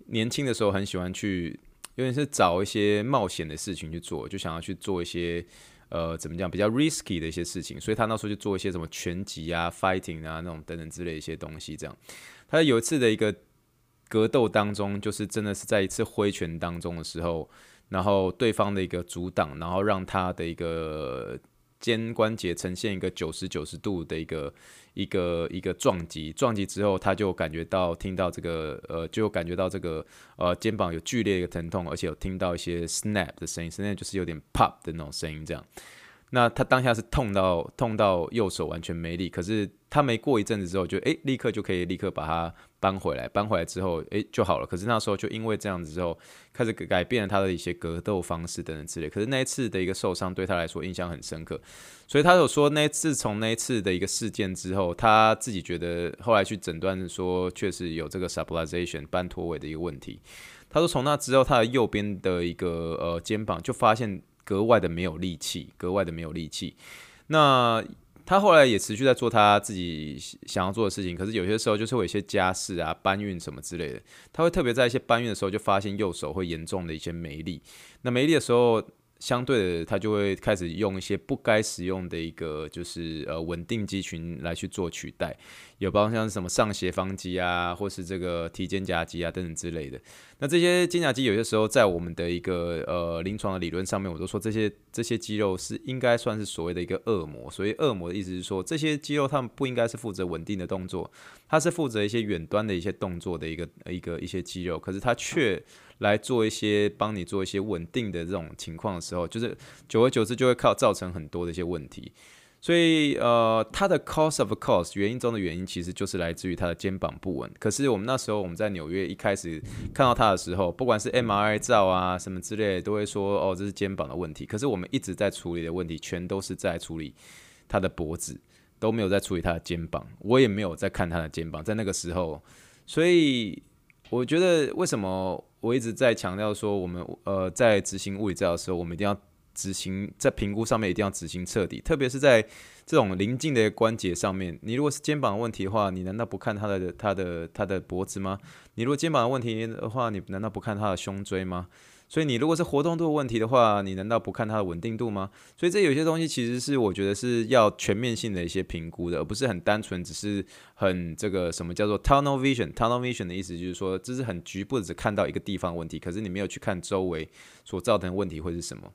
年轻的时候很喜欢去，有点是找一些冒险的事情去做，就想要去做一些呃怎么讲比较 risky 的一些事情，所以他那时候就做一些什么拳击啊、fighting 啊那种等等之类一些东西这样。他有一次的一个。格斗当中，就是真的是在一次挥拳当中的时候，然后对方的一个阻挡，然后让他的一个肩关节呈现一个九十九十度的一个一个一个撞击，撞击之后他就感觉到听到这个呃，就感觉到这个呃肩膀有剧烈的疼痛，而且有听到一些 snap 的声音，snap 就是有点 pop 的那种声音这样。那他当下是痛到痛到右手完全没力，可是他没过一阵子之后就，就、欸、诶立刻就可以立刻把它搬回来，搬回来之后诶、欸、就好了。可是那时候就因为这样子之后，开始改变了他的一些格斗方式等等之类。可是那一次的一个受伤对他来说印象很深刻，所以他有说那自从那一次的一个事件之后，他自己觉得后来去诊断说确实有这个 subluxation 半脱位的一个问题。他说从那之后他的右边的一个呃肩膀就发现。格外的没有力气，格外的没有力气。那他后来也持续在做他自己想要做的事情，可是有些时候就是会有一些家事啊、搬运什么之类的，他会特别在一些搬运的时候就发现右手会严重的一些没力。那没力的时候。相对的，他就会开始用一些不该使用的一个，就是呃稳定肌群来去做取代，有包括像什么上斜方肌啊，或是这个提肩胛肌啊等等之类的。那这些肩胛肌有些时候在我们的一个呃临床的理论上面，我都说这些这些肌肉是应该算是所谓的一个恶魔。所以恶魔的意思是说，这些肌肉它们不应该是负责稳定的动作，它是负责一些远端的一些动作的一个一个一些肌肉，可是它却来做一些帮你做一些稳定的这种情况的时候，就是久而久之就会靠造成很多的一些问题。所以呃，它的 cause of cause 原因中的原因其实就是来自于他的肩膀不稳。可是我们那时候我们在纽约一开始看到他的时候，不管是 MRI 照啊什么之类，都会说哦，这是肩膀的问题。可是我们一直在处理的问题全都是在处理他的脖子，都没有在处理他的肩膀。我也没有在看他的肩膀，在那个时候，所以。我觉得为什么我一直在强调说，我们呃在执行物理治疗的时候，我们一定要执行在评估上面一定要执行彻底，特别是在这种临近的关节上面。你如果是肩膀的问题的话，你难道不看他的他的他的脖子吗？你如果肩膀的问题的话，你难道不看他的胸椎吗？所以你如果是活动度的问题的话，你难道不看它的稳定度吗？所以这有些东西其实是我觉得是要全面性的一些评估的，而不是很单纯只是很这个什么叫做 tunnel vision。tunnel vision 的意思就是说，这是很局部的只看到一个地方问题，可是你没有去看周围所造成的问题会是什么。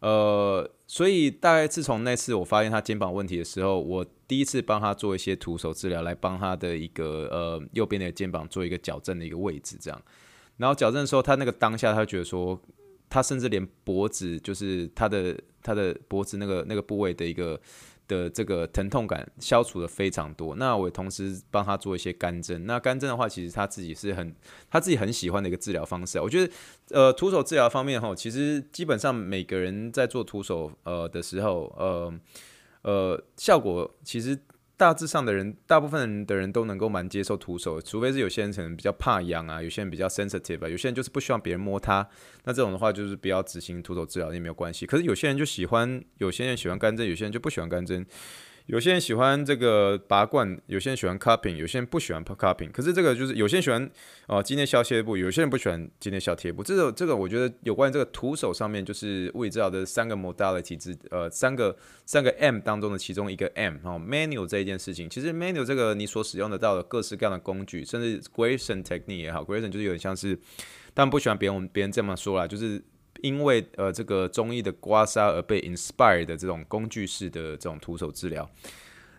呃，所以大概自从那次我发现他肩膀问题的时候，我第一次帮他做一些徒手治疗，来帮他的一个呃右边的肩膀做一个矫正的一个位置，这样。然后矫正的时候，他那个当下，他觉得说，他甚至连脖子，就是他的他的脖子那个那个部位的一个的这个疼痛感消除的非常多。那我同时帮他做一些干针。那干针的话，其实他自己是很他自己很喜欢的一个治疗方式。我觉得，呃，徒手治疗方面哈，其实基本上每个人在做徒手呃的时候，呃呃，效果其实。大致上的人，大部分的人都能够蛮接受徒手，除非是有些人可能比较怕痒啊，有些人比较 sensitive 啊，有些人就是不希望别人摸他，那这种的话就是不要执行徒手治疗也没有关系。可是有些人就喜欢，有些人喜欢干针，有些人就不喜欢干针。有些人喜欢这个拔罐，有些人喜欢 cupping，有些人不喜欢 cupping。可是这个就是有些人喜欢哦，肌内削贴布，有些人不喜欢今天削贴布。这个这个我觉得有关于这个徒手上面，就是物理治疗的三个 modality 之呃三个三个 M 当中的其中一个 M 哦，manual 这一件事情。其实 manual 这个你所使用得到的各式各样的工具，甚至 Grayson technique 也好，Grayson 就是有点像是，但不喜欢别人别人这么说啦，就是。因为呃这个中医的刮痧而被 inspired 的这种工具式的这种徒手治疗，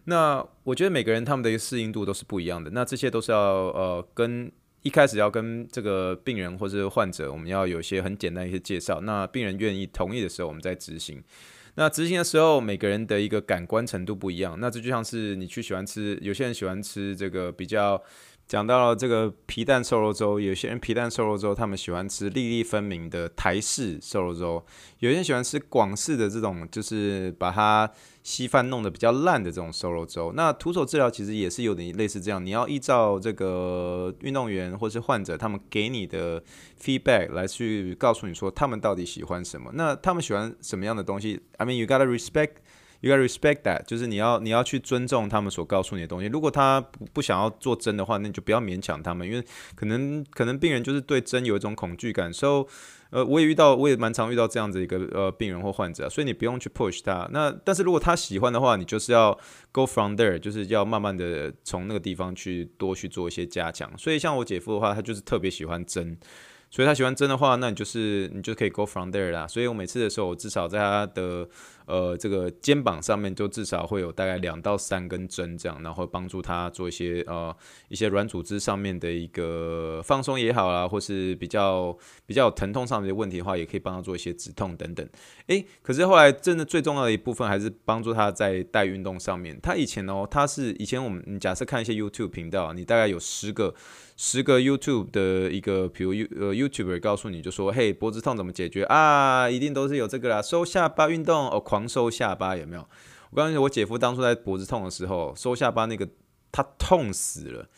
那我觉得每个人他们的一个适应度都是不一样的。那这些都是要呃跟一开始要跟这个病人或者患者，我们要有一些很简单一些介绍。那病人愿意同意的时候，我们再执行。那执行的时候，每个人的一个感官程度不一样。那这就像是你去喜欢吃，有些人喜欢吃这个比较。讲到了这个皮蛋瘦肉粥，有些人皮蛋瘦肉粥，他们喜欢吃粒粒分明的台式瘦肉粥；有些人喜欢吃广式的这种，就是把它稀饭弄得比较烂的这种瘦肉粥。那徒手治疗其实也是有点类似这样，你要依照这个运动员或是患者他们给你的 feedback 来去告诉你说他们到底喜欢什么。那他们喜欢什么样的东西？I mean you gotta respect。You gotta respect that，就是你要你要去尊重他们所告诉你的东西。如果他不不想要做针的话，那你就不要勉强他们，因为可能可能病人就是对针有一种恐惧感。So，，呃，我也遇到，我也蛮常遇到这样子一个呃病人或患者，所以你不用去 push 他。那但是如果他喜欢的话，你就是要 go from there，就是要慢慢的从那个地方去多去做一些加强。所以像我姐夫的话，他就是特别喜欢针。所以他喜欢针的话，那你就是你就可以 go from there 啦。所以我每次的时候，我至少在他的呃这个肩膀上面，就至少会有大概两到三根针这样，然后帮助他做一些呃一些软组织上面的一个放松也好啦，或是比较比较疼痛上面的问题的话，也可以帮他做一些止痛等等。诶，可是后来真的最重要的一部分还是帮助他在带运动上面。他以前哦，他是以前我们你假设看一些 YouTube 频道，你大概有十个。十个 YouTube 的一个，比如 You 呃 YouTuber 告诉你就说，嘿，脖子痛怎么解决啊？一定都是有这个啦，收下巴运动哦，狂收下巴有没有？我告诉你，我姐夫当初在脖子痛的时候，收下巴那个他痛死了，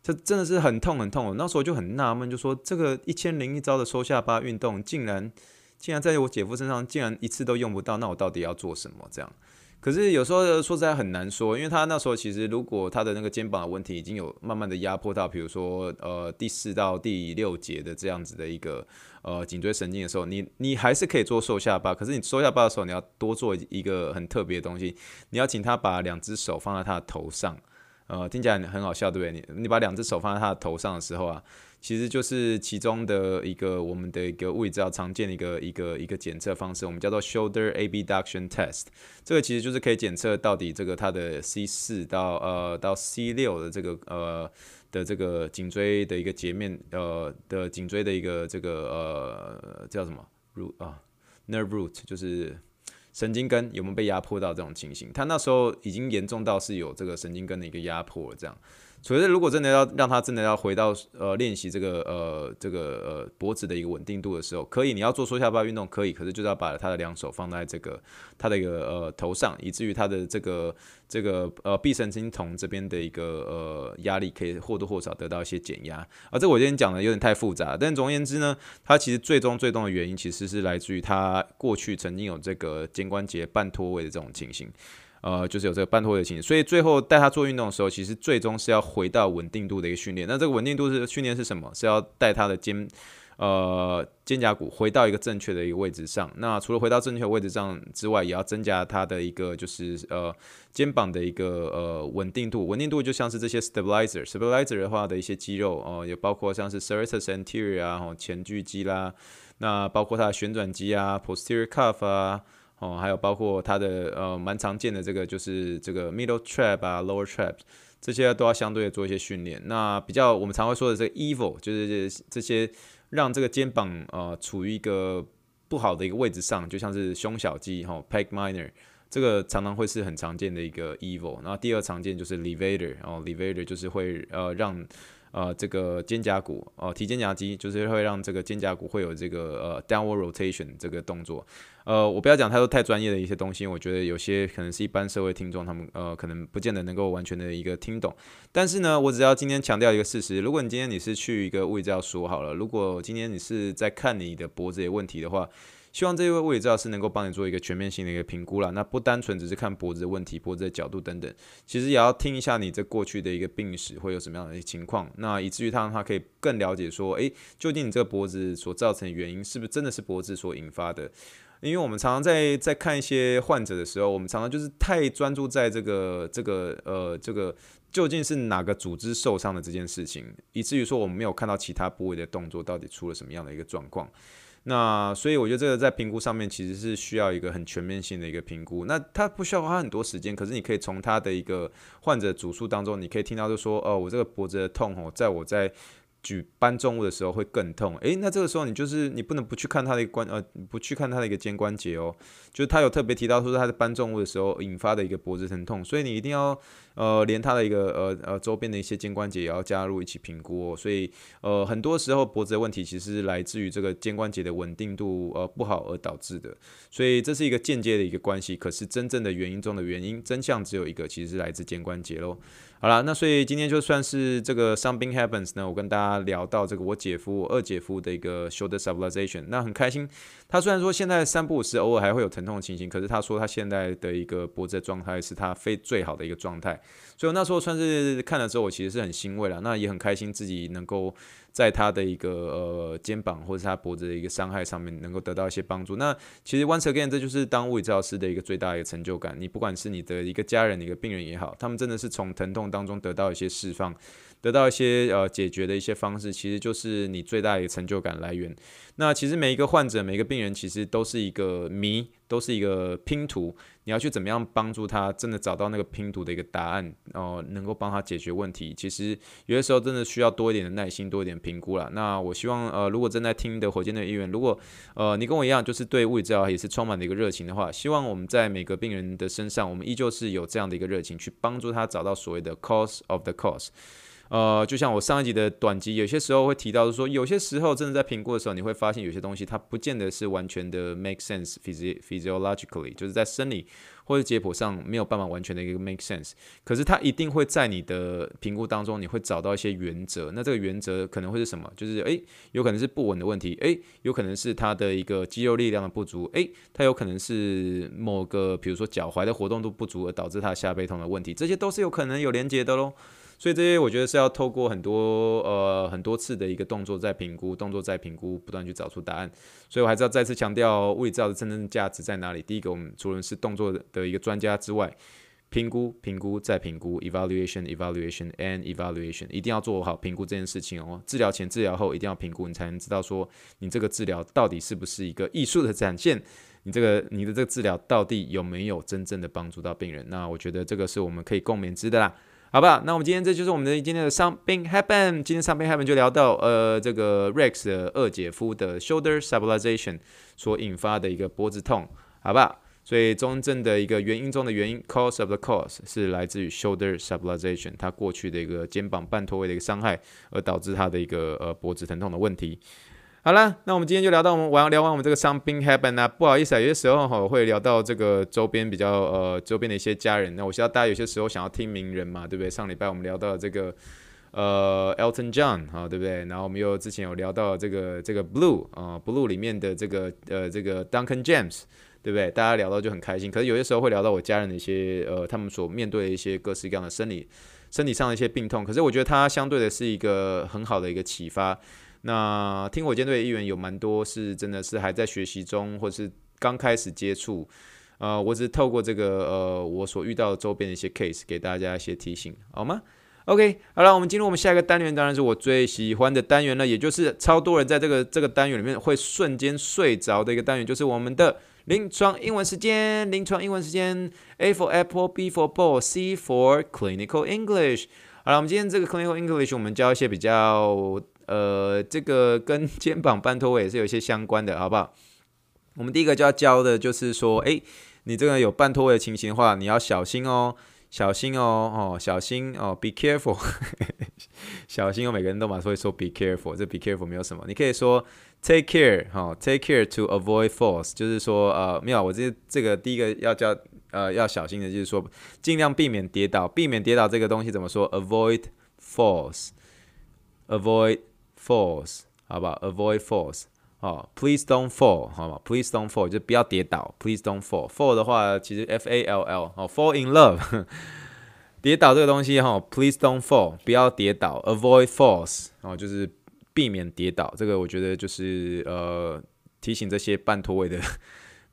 这真的是很痛很痛。那时候就很纳闷，就说这个一千零一招的收下巴运动，竟然竟然在我姐夫身上竟然一次都用不到，那我到底要做什么？这样？可是有时候说实在很难说，因为他那时候其实如果他的那个肩膀的问题已经有慢慢的压迫到，比如说呃第四到第六节的这样子的一个呃颈椎神经的时候，你你还是可以做收下巴，可是你收下巴的时候你要多做一个很特别的东西，你要请他把两只手放在他的头上，呃听起来很好笑对不对？你你把两只手放在他的头上的时候啊。其实就是其中的一个我们的一个物理治疗常见的一个一个一个检测方式，我们叫做 shoulder abduction test。这个其实就是可以检测到底这个它的 C 四到呃到 C 六的这个呃的这个颈椎的一个截面呃的颈椎的一个这个呃叫什么如啊 nerve root 就是神经根有没有被压迫到这种情形？他那时候已经严重到是有这个神经根的一个压迫这样。所以如果真的要让他真的要回到呃练习这个呃这个呃脖子的一个稳定度的时候，可以你要做缩下巴运动可以，可是就是要把他的两手放在这个他的一个呃头上，以至于他的这个这个呃臂神经丛这边的一个呃压力可以或多或少得到一些减压。而这我今天讲的有点太复杂，但总而言之呢，他其实最终最终的原因其实是来自于他过去曾经有这个肩关节半脱位的这种情形。呃，就是有这个半脱位的情形，所以最后带他做运动的时候，其实最终是要回到稳定度的一个训练。那这个稳定度是训练是什么？是要带他的肩，呃，肩胛骨回到一个正确的一个位置上。那除了回到正确的位置上之外，也要增加他的一个就是呃肩膀的一个呃稳定度。稳定度就像是这些 stabilizer，stabilizer 的话的一些肌肉哦、也包括像是 serratus anterior 啊，前锯肌啦，那包括它的旋转肌啊，posterior cuff 啊。哦，还有包括它的呃蛮常见的这个就是这个 middle trap 啊，lower trap 这些都要相对的做一些训练。那比较我们常会说的这个 evil 就是这些让这个肩膀呃处于一个不好的一个位置上，就像是胸小肌哈，pec minor 这个常常会是很常见的一个 evil，。然后第二常见就是 levator，然后 levator 就是会呃让。呃，这个肩胛骨，呃，提肩胛肌，就是会让这个肩胛骨会有这个呃 downward rotation 这个动作。呃，我不要讲太多太专业的一些东西，我觉得有些可能是一般社会听众他们呃可能不见得能够完全的一个听懂。但是呢，我只要今天强调一个事实，如果你今天你是去一个物理治疗所好了，如果今天你是在看你的脖子有问题的话。希望这位物理治疗师能够帮你做一个全面性的一个评估啦，那不单纯只是看脖子的问题、脖子的角度等等，其实也要听一下你这过去的一个病史会有什么样的一个情况，那以至于他让他可以更了解说，诶，究竟你这个脖子所造成的原因是不是真的是脖子所引发的？因为我们常常在在看一些患者的时候，我们常常就是太专注在这个这个呃这个究竟是哪个组织受伤的这件事情，以至于说我们没有看到其他部位的动作到底出了什么样的一个状况。那所以我觉得这个在评估上面其实是需要一个很全面性的一个评估。那它不需要花很多时间，可是你可以从他的一个患者主诉当中，你可以听到就说，哦，我这个脖子的痛哦，在我在。举搬重物的时候会更痛，诶，那这个时候你就是你不能不去看他的一个关呃，不去看他的一个肩关节哦，就是他有特别提到说他在搬重物的时候引发的一个脖子疼痛，所以你一定要呃连他的一个呃呃周边的一些肩关节也要加入一起评估哦，所以呃很多时候脖子的问题其实是来自于这个肩关节的稳定度呃不好而导致的，所以这是一个间接的一个关系，可是真正的原因中的原因真相只有一个，其实是来自肩关节喽。好了，那所以今天就算是这个 something happens 呢，我跟大家聊到这个我姐夫、我二姐夫的一个 shoulder stabilization，那很开心。他虽然说现在三不五时偶尔还会有疼痛的情形，可是他说他现在的一个脖子的状态是他非最好的一个状态。所以那时候算是看了之后，我其实是很欣慰了，那也很开心自己能够。在他的一个呃肩膀或者他脖子的一个伤害上面，能够得到一些帮助。那其实 once again，这就是当物理治疗师的一个最大的一个成就感。你不管是你的一个家人、一个病人也好，他们真的是从疼痛当中得到一些释放。得到一些呃解决的一些方式，其实就是你最大的一个成就感来源。那其实每一个患者、每一个病人，其实都是一个谜，都是一个拼图。你要去怎么样帮助他，真的找到那个拼图的一个答案，哦、呃，能够帮他解决问题。其实有些时候真的需要多一点的耐心，多一点评估啦。那我希望呃，如果正在听的火箭队医院，如果呃你跟我一样，就是对物理治疗也是充满的一个热情的话，希望我们在每个病人的身上，我们依旧是有这样的一个热情，去帮助他找到所谓的 cause of the cause。呃，就像我上一集的短集，有些时候会提到说，有些时候真的在评估的时候，你会发现有些东西它不见得是完全的 make sense physiologically，就是在生理或者解剖上没有办法完全的一个 make sense。可是它一定会在你的评估当中，你会找到一些原则。那这个原则可能会是什么？就是诶，有可能是不稳的问题，诶，有可能是它的一个肌肉力量的不足，诶，它有可能是某个比如说脚踝的活动度不足而导致它下背痛的问题，这些都是有可能有连结的喽。所以这些我觉得是要透过很多呃很多次的一个动作再评估，动作再评估，不断去找出答案。所以我还是要再次强调物理治疗的真正价值在哪里。第一个，我们除了是动作的一个专家之外，评估、评估再评估，evaluation、evaluation and evaluation，一定要做好评估这件事情哦。治疗前、治疗后一定要评估，你才能知道说你这个治疗到底是不是一个艺术的展现，你这个你的这个治疗到底有没有真正的帮助到病人。那我觉得这个是我们可以共勉之的啦。好吧，那我们今天这就是我们的今天的 Something Happen。今天 Something Happen 就聊到呃这个 Rex 的二姐夫的 Shoulder Stabilization 所引发的一个脖子痛，好吧？所以中正的一个原因中的原因，cause of the cause 是来自于 shoulder stabilization，他过去的一个肩膀半脱位的一个伤害，而导致他的一个呃脖子疼痛的问题。好了，那我们今天就聊到我们完聊完我们这个 something happen 啊，不好意思啊，有些时候哈会聊到这个周边比较呃周边的一些家人。那我知道大家有些时候想要听名人嘛，对不对？上礼拜我们聊到这个呃 Elton John 哈，对不对？然后我们又之前有聊到这个这个 Blue 啊，Blue 里面的这个呃这个 Duncan James。对不对？大家聊到就很开心，可是有些时候会聊到我家人的一些呃，他们所面对的一些各式各样的生理、身体上的一些病痛。可是我觉得它相对的是一个很好的一个启发。那听火箭队的议员有蛮多是真的是还在学习中，或是刚开始接触。呃，我只是透过这个呃我所遇到的周边的一些 case 给大家一些提醒，好吗？OK，好了，我们进入我们下一个单元，当然是我最喜欢的单元了，也就是超多人在这个这个单元里面会瞬间睡着的一个单元，就是我们的。临床英文时间，临床英文时间，A for apple, B for ball, C for clinical English。好了，我们今天这个 clinical English，我们教一些比较呃，这个跟 肩膀半脱位也是有一些相关的，好不好？我们第一个就要教的就是说，诶，你这个有半脱位的情形的话，你要小心哦。小心哦，哦，小心哦，be careful，小心哦，每个人都马上会说 be careful，这 be careful 没有什么，你可以说 take care，哈、哦，take care to avoid falls，就是说呃，没有，我这这个第一个要叫呃要小心的，就是说尽量避免跌倒，避免跌倒这个东西怎么说？avoid falls，avoid falls，好不好？avoid falls。哦，Please don't fall，好吗？Please don't fall，就不要跌倒。Please don't fall。fall 的话，其实 F A L L，哦，fall in love，跌倒这个东西哈，Please don't fall，不要跌倒。Avoid falls，哦，就是避免跌倒。这个我觉得就是呃，提醒这些半脱位的。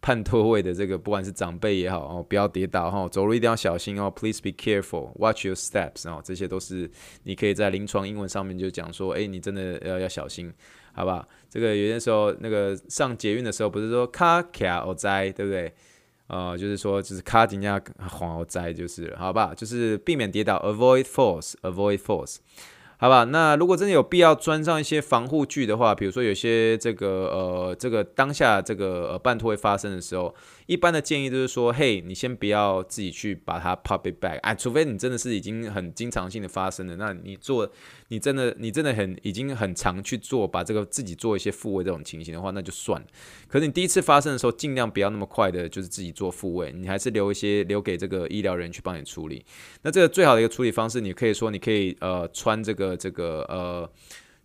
判脱位的这个，不管是长辈也好哦，不要跌倒哈，走路一定要小心哦。Please be careful, watch your steps 哦，这些都是你可以在临床英文上面就讲说，诶，你真的要要小心，好不好？这个有些时候那个上捷运的时候，不是说卡卡哦灾，对不对？呃，就是说就是卡紧要黄奥灾就是了，好不好？就是避免跌倒，avoid falls, avoid falls。好吧，那如果真的有必要装上一些防护具的话，比如说有些这个呃，这个当下这个呃半脱会发生的时候，一般的建议就是说，嘿，你先不要自己去把它 pop it back，哎，除非你真的是已经很经常性的发生了，那你做。你真的，你真的很已经很常去做，把这个自己做一些复位这种情形的话，那就算了。可是你第一次发生的时候，尽量不要那么快的，就是自己做复位，你还是留一些留给这个医疗人去帮你处理。那这个最好的一个处理方式，你可以说，你可以呃穿这个这个呃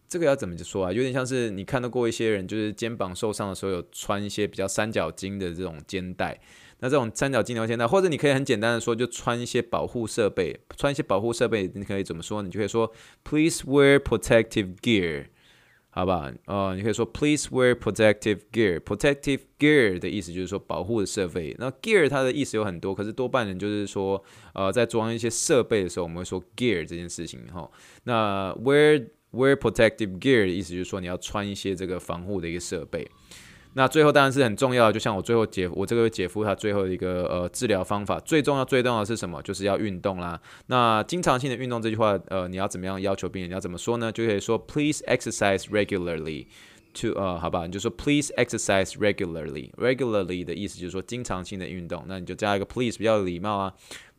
这个要怎么说啊？有点像是你看到过一些人，就是肩膀受伤的时候有穿一些比较三角巾的这种肩带。那这种三角金牛肩带，或者你可以很简单的说，就穿一些保护设备，穿一些保护设备，你可以怎么说？你就可以说，Please wear protective gear，好吧？哦，你可以说，Please wear protective gear。protective gear 的意思就是说保护的设备。那 gear 它的意思有很多，可是多半人就是说，呃，在装一些设备的时候，我们会说 gear 这件事情哈。那 wear wear protective gear 的意思就是说，你要穿一些这个防护的一个设备。那最后当然是很重要的，就像我最后姐我这个姐夫他最后一个呃治疗方法，最重要最重要的是什么？就是要运动啦。那经常性的运动这句话，呃，你要怎么样要求病人？你要怎么说呢？就可以说 Please exercise regularly to 呃，好吧，你就说 Please exercise regularly。regularly 的意思就是说经常性的运动，那你就加一个 Please 比较礼貌啊。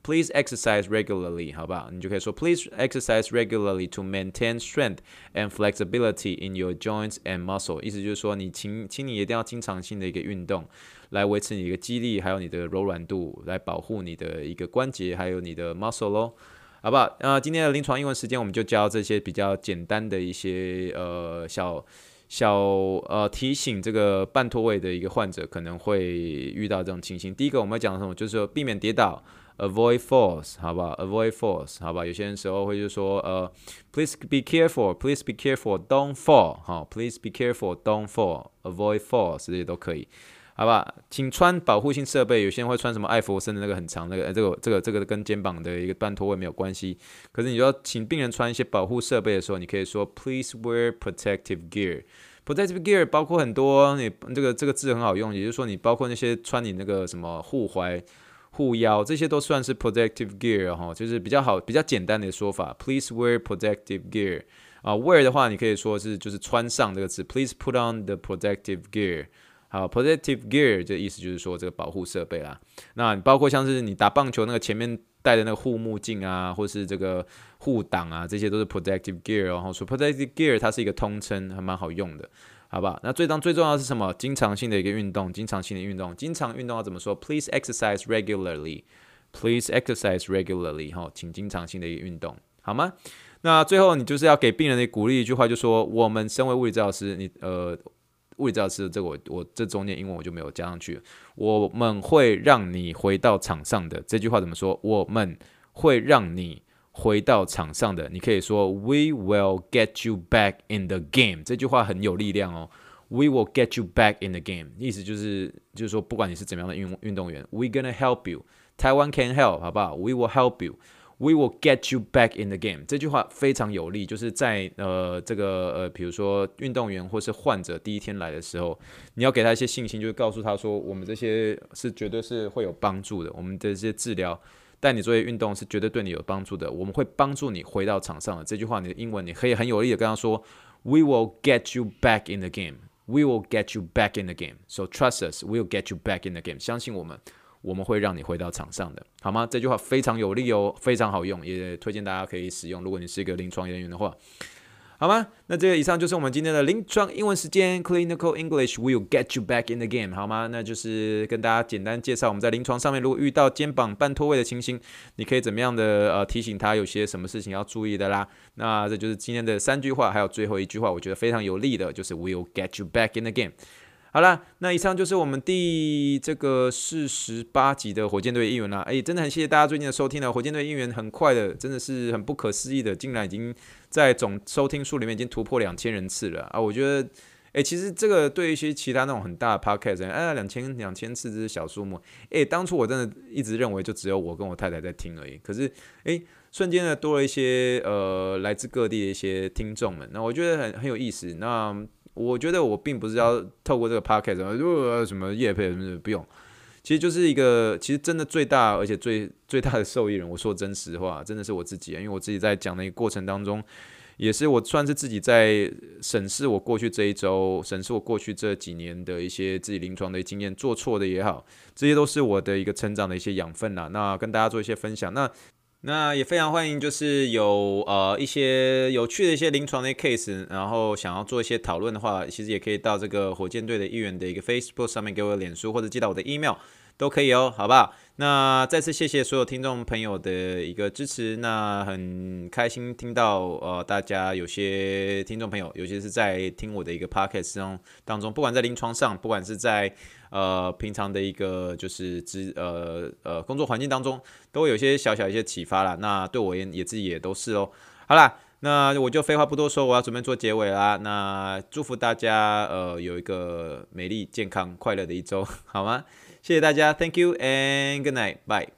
Please exercise regularly，好不好？你就可以说 Please exercise regularly to maintain strength and flexibility in your joints and muscle。意思就是说，你请，请你一定要经常性的一个运动，来维持你的肌力，还有你的柔软度，来保护你的一个关节，还有你的 muscle 咯，好不好？那今天的临床英文时间，我们就教这些比较简单的一些呃小小呃提醒，这个半脱位的一个患者可能会遇到这种情形。第一个我们要讲什么？就是说避免跌倒。Avoid falls，好不好？Avoid falls，好吧？有些人时候会就说，呃，Please be careful，Please be careful，Don't fall，好，Please be careful，Don't fall，Avoid falls，这些都可以，好吧？请穿保护性设备。有些人会穿什么艾佛森的那个很长那个，呃，这个这个这个跟肩膀的一个半脱位没有关系。可是你要请病人穿一些保护设备的时候，你可以说 Please wear protective gear。Protective gear 包括很多，你这个这个字很好用，也就是说你包括那些穿你那个什么护踝。护腰这些都算是 protective gear 哈，就是比较好、比较简单的说法。Please wear protective gear 啊，wear 的话你可以说是就是穿上这个词。Please put on the protective gear 好，protective gear 这意思就是说这个保护设备啦。那包括像是你打棒球那个前面戴的那个护目镜啊，或是这个护挡啊，这些都是 protective gear。然后说 protective gear 它是一个通称，还蛮好用的，好吧？那最当最重要的是什么？经常性的一个运动，经常性的运动，经常运动要怎么说？Please exercise regularly. Please exercise regularly. 哈，请经常性的一个运动，好吗？那最后你就是要给病人的鼓励一句话，就说我们身为物理治疗师，你呃。物理治疗师，这个我我这中间英文我就没有加上去。我们会让你回到场上的这句话怎么说？我们会让你回到场上的。你可以说 We will get you back in the game。这句话很有力量哦。We will get you back in the game，意思就是就是说，不管你是怎么样的运运动员，We gonna help you。台湾 can help，好不好？We will help you。We will get you back in the game。这句话非常有力，就是在呃这个呃，比如说运动员或是患者第一天来的时候，你要给他一些信心，就是告诉他说，我们这些是绝对是会有帮助的，我们的这些治疗带你做一些运动是绝对对你有帮助的，我们会帮助你回到场上的。这句话你的英文你可以很有力的跟他说，We will get you back in the game。We will get you back in the game。So trust us, we will get you back in the game。相信我们。我们会让你回到场上的，好吗？这句话非常有力哦，非常好用，也推荐大家可以使用。如果你是一个临床人员的话，好吗？那这个以上就是我们今天的临床英文时间，Clinical English will get you back in the game，好吗？那就是跟大家简单介绍我们在临床上面，如果遇到肩膀半脱位的情形，你可以怎么样的呃提醒他有些什么事情要注意的啦。那这就是今天的三句话，还有最后一句话，我觉得非常有力的，就是 will get you back in the game。好了，那以上就是我们第这个四十八集的火箭队应援啦。哎，真的很谢谢大家最近的收听了。火箭队应援很快的，真的是很不可思议的，竟然已经在总收听数里面已经突破两千人次了啊！我觉得，哎，其实这个对一些其他那种很大的 podcast，哎，两千两千次这是小数目。哎，当初我真的一直认为就只有我跟我太太在听而已。可是，哎，瞬间呢多了一些呃来自各地的一些听众们，那我觉得很很有意思。那我觉得我并不是要透过这个 podcast 什么业配什么的，不用，其实就是一个，其实真的最大而且最最大的受益人，我说真实话，真的是我自己，因为我自己在讲的一个过程当中，也是我算是自己在审视我过去这一周，审视我过去这几年的一些自己临床的经验，做错的也好，这些都是我的一个成长的一些养分啦。那跟大家做一些分享，那。那也非常欢迎，就是有呃一些有趣的一些临床的 case，然后想要做一些讨论的话，其实也可以到这个火箭队的一员的一个 Facebook 上面给我脸书，或者寄到我的 email 都可以哦，好不好？那再次谢谢所有听众朋友的一个支持，那很开心听到呃大家有些听众朋友，尤其是在听我的一个 podcast 中当中，不管在临床上，不管是在呃平常的一个就是职呃呃工作环境当中，都会有些小小一些启发啦。那对我也也自己也都是哦。好啦，那我就废话不多说，我要准备做结尾啦。那祝福大家呃有一个美丽、健康、快乐的一周，好吗？谢谢大家，Thank you and good night，bye。